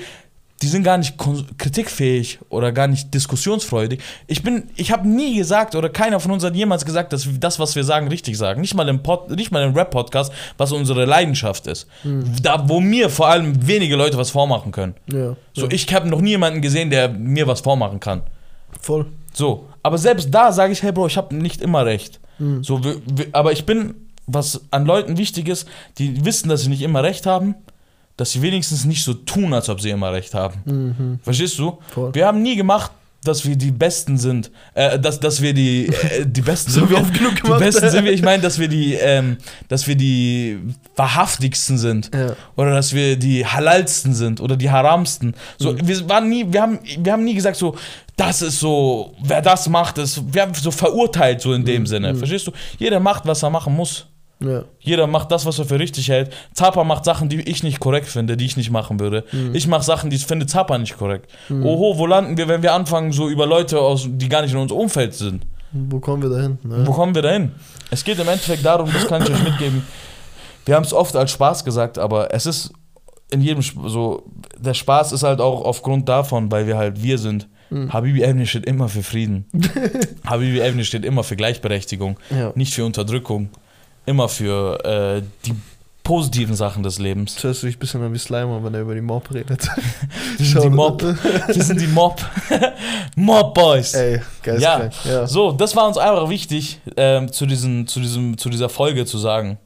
die sind gar nicht kritikfähig oder gar nicht diskussionsfreudig. Ich bin, ich habe nie gesagt, oder keiner von uns hat jemals gesagt, dass wir das, was wir sagen, richtig sagen. Nicht mal im, Pod, nicht mal im Rap-Podcast, was unsere Leidenschaft ist. Da, wo mir vor allem wenige Leute was vormachen können. Ja. So, ja. ich habe noch nie jemanden gesehen, der mir was vormachen kann. Voll. So, aber selbst da sage ich, hey Bro, ich habe nicht immer recht. Mhm. So, aber ich bin, was an Leuten wichtig ist, die wissen, dass sie nicht immer recht haben, dass sie wenigstens nicht so tun, als ob sie immer recht haben. Mhm. Verstehst du? Voll. Wir haben nie gemacht, dass wir die Besten sind. Äh, dass, dass wir die, äh, die Besten <laughs> sind. Wir, oft genug die gemacht. Besten sind wir. Ich meine, dass wir die, ähm, dass wir die wahrhaftigsten sind. Ja. Oder dass wir die halalsten sind oder die haramsten. So, Mhm. wir waren nie, wir haben, wir haben nie gesagt so, das ist so, wer das macht, ist, wir haben so verurteilt so in dem Mhm. Sinne. Mhm. Verstehst du? Jeder macht, was er machen muss. Ja. Jeder macht das, was er für richtig hält. Zappa macht Sachen, die ich nicht korrekt finde, die ich nicht machen würde. Mhm. Ich mache Sachen, die ich finde Zappa nicht korrekt. Oho, wo landen wir, wenn wir anfangen, so über Leute aus, die gar nicht in unserem Umfeld sind? Wo kommen wir da hin? Ne? Wo kommen wir da hin? Es geht im Endeffekt darum, das kann ich euch mitgeben. Wir haben es oft als Spaß gesagt, aber es ist in jedem Sp so, der Spaß ist halt auch aufgrund davon, weil wir halt wir sind. Mhm. Habibi Evni steht immer für Frieden. <laughs> Habibi Evni steht immer für Gleichberechtigung, Ja. nicht für Unterdrückung. Immer für äh, die positiven Sachen des Lebens. Das hört sich ein bisschen an wie Slimer, wenn er über die Mob redet. <laughs> Wir sind die Mob. Wir sind die Mob. Mob Boys. Ey, geil. Ja. ja. So, das war uns einfach wichtig, ähm, zu, diesen, zu, diesem, zu dieser Folge zu sagen.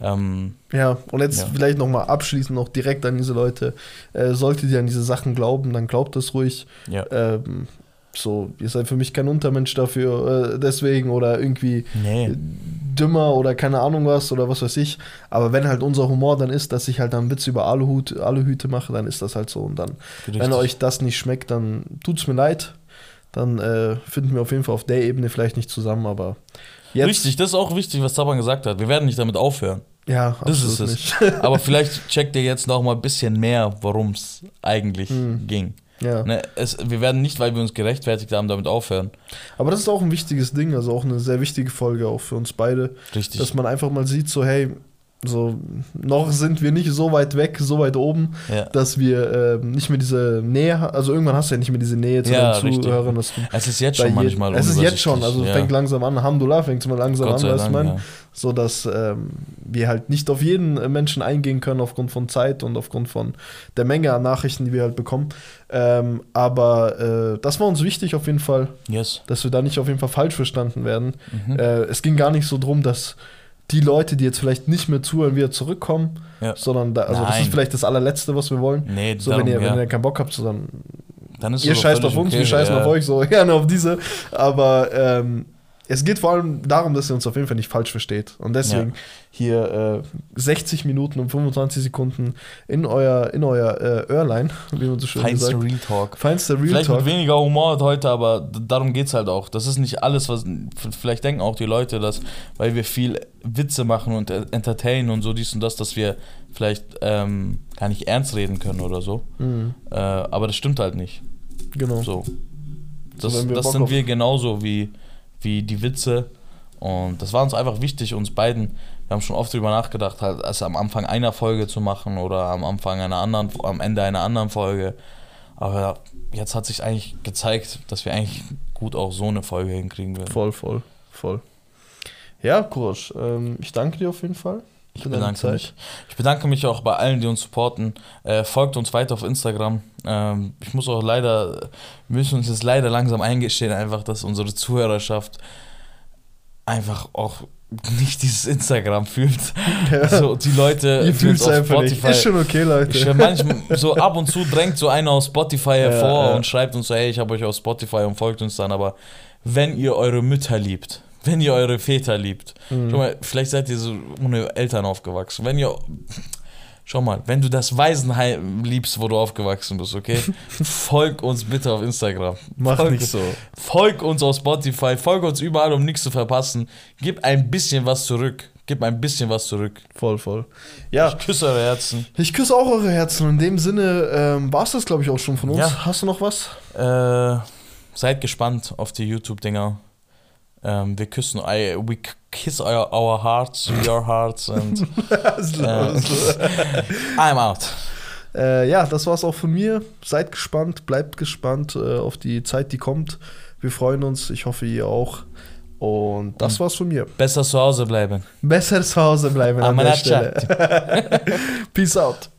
Ähm, Ja, und jetzt Ja. vielleicht nochmal abschließend noch direkt an diese Leute. Äh, solltet ihr an diese Sachen glauben, dann glaubt das ruhig. ja. Ähm, so, ihr seid für mich kein Untermensch dafür, äh, deswegen oder irgendwie Nee. dümmer oder keine Ahnung was oder was weiß ich. Aber wenn halt unser Humor dann ist, dass ich halt dann Witze über Aluhut, Aluhüte mache, dann ist das halt so. Und dann, wenn Richtig. euch das nicht schmeckt, dann tut's mir leid. Dann äh, finden wir auf jeden Fall auf der Ebene vielleicht nicht zusammen, aber Jetzt- Richtig, das ist auch wichtig, was Zaban gesagt hat. Wir werden nicht damit aufhören. Ja, Das absolut ist es. nicht. Aber vielleicht checkt ihr jetzt noch mal ein bisschen mehr, worum es eigentlich Hm. ging. Ja. Ne, es, wir werden nicht, weil wir uns gerechtfertigt haben, damit aufhören. Aber das ist auch ein wichtiges Ding, also auch eine sehr wichtige Folge auch für uns beide, Richtig. dass man einfach mal sieht, so hey, so noch sind wir nicht so weit weg, so weit oben, ja. dass wir ähm, nicht mehr diese Nähe, also irgendwann hast du ja nicht mehr diese Nähe zu Ja, richtig. Zuhörern, dass du Es ist jetzt schon manchmal Es ist jetzt schon, also unübersichtlich, fängt langsam an, Alhamdulillah, fängt es mal langsam an, weißt du, mein, ja. so dass ähm, wir halt nicht auf jeden äh, Menschen eingehen können aufgrund von Zeit und aufgrund von der Menge an Nachrichten, die wir halt bekommen. Ähm, aber äh, das war uns wichtig auf jeden Fall, Yes. dass wir da nicht auf jeden Fall falsch verstanden werden. Mhm. Äh, es ging gar nicht so drum, dass die Leute, die jetzt vielleicht nicht mehr zuhören, wieder zurückkommen, Ja. sondern da, also das ist vielleicht das allerletzte, was wir wollen. Nee, So, darum, wenn, ihr, ja. wenn ihr keinen Bock habt, so dann Dann ist ihr scheißt auf uns, okay, wir scheißen ja. auf euch, so <laughs> gerne auf diese. Aber ähm, es geht vor allem darum, dass ihr uns auf jeden Fall nicht falsch versteht. Und deswegen hier äh, 60 Minuten und 25 Sekunden in euer, in euer äh, Öhrlein, wie man so schön Feinste sagt. Real Talk. Feinster Real Vielleicht Talk. mit weniger Humor heute, aber darum geht es halt auch. Das ist nicht alles, was. Vielleicht denken auch die Leute, dass, weil wir viel Witze machen und entertainen und so dies und das, dass wir vielleicht ähm, gar nicht ernst reden können oder so. Mhm, Äh, aber das stimmt halt nicht. genau. So. Das, wir das sind wir genauso wie, wie die Witze. Und das war uns einfach wichtig, uns beiden. Wir haben schon oft drüber nachgedacht, halt es am Anfang einer Folge zu machen oder am Anfang einer anderen, am Ende einer anderen Folge. Aber jetzt hat sich eigentlich gezeigt, dass wir eigentlich gut auch so eine Folge hinkriegen würden. Voll, voll, voll. Ja, Kurosch, ähm, ich danke dir auf jeden Fall. Ich bedanke mich. Ich bedanke mich auch bei allen, die uns supporten. Äh, folgt uns weiter auf Instagram. Ähm, ich muss auch leider, wir müssen uns jetzt leider langsam eingestehen, einfach, dass unsere Zuhörerschaft einfach auch nicht dieses Instagram fühlt. <laughs> Also die Leute, Ihr die fühlt uns es auf einfach nicht. Ist schon okay, Leute. ich, manchmal so ab und zu drängt so einer aus Spotify hervor ja. und schreibt uns so, hey, ich habe euch auf Spotify und folgt uns dann, aber wenn ihr eure Mütter liebt, wenn ihr eure Väter liebt, Mhm. schau mal, vielleicht seid ihr so ohne Eltern aufgewachsen, wenn ihr, schau mal, wenn du das Waisenheim liebst, wo du aufgewachsen bist, okay, <laughs> folg uns bitte auf Instagram. Mach folg, nicht so. Folg uns auf Spotify, folg uns überall, um nichts zu verpassen. Gib ein bisschen was zurück. Gib ein bisschen was zurück. Voll, voll. Ja, Ich küsse eure Herzen. ich küsse auch eure Herzen. In dem Sinne ähm, war es das, glaube ich, auch schon von uns. Ja. Hast du noch was? Äh, seid gespannt auf die YouTube-Dinger. Ähm, wir küssen, I, we kiss our, our hearts, your hearts and <laughs> äh, <laughs> I'm out. Äh, ja, das war's auch von mir. Seid gespannt, bleibt gespannt äh, auf die Zeit, die kommt. Wir freuen uns. Ich hoffe, ihr auch. Und das war's von mir. Besser zu Hause bleiben. Besser zu Hause bleiben an der. Stelle. <laughs> Peace out.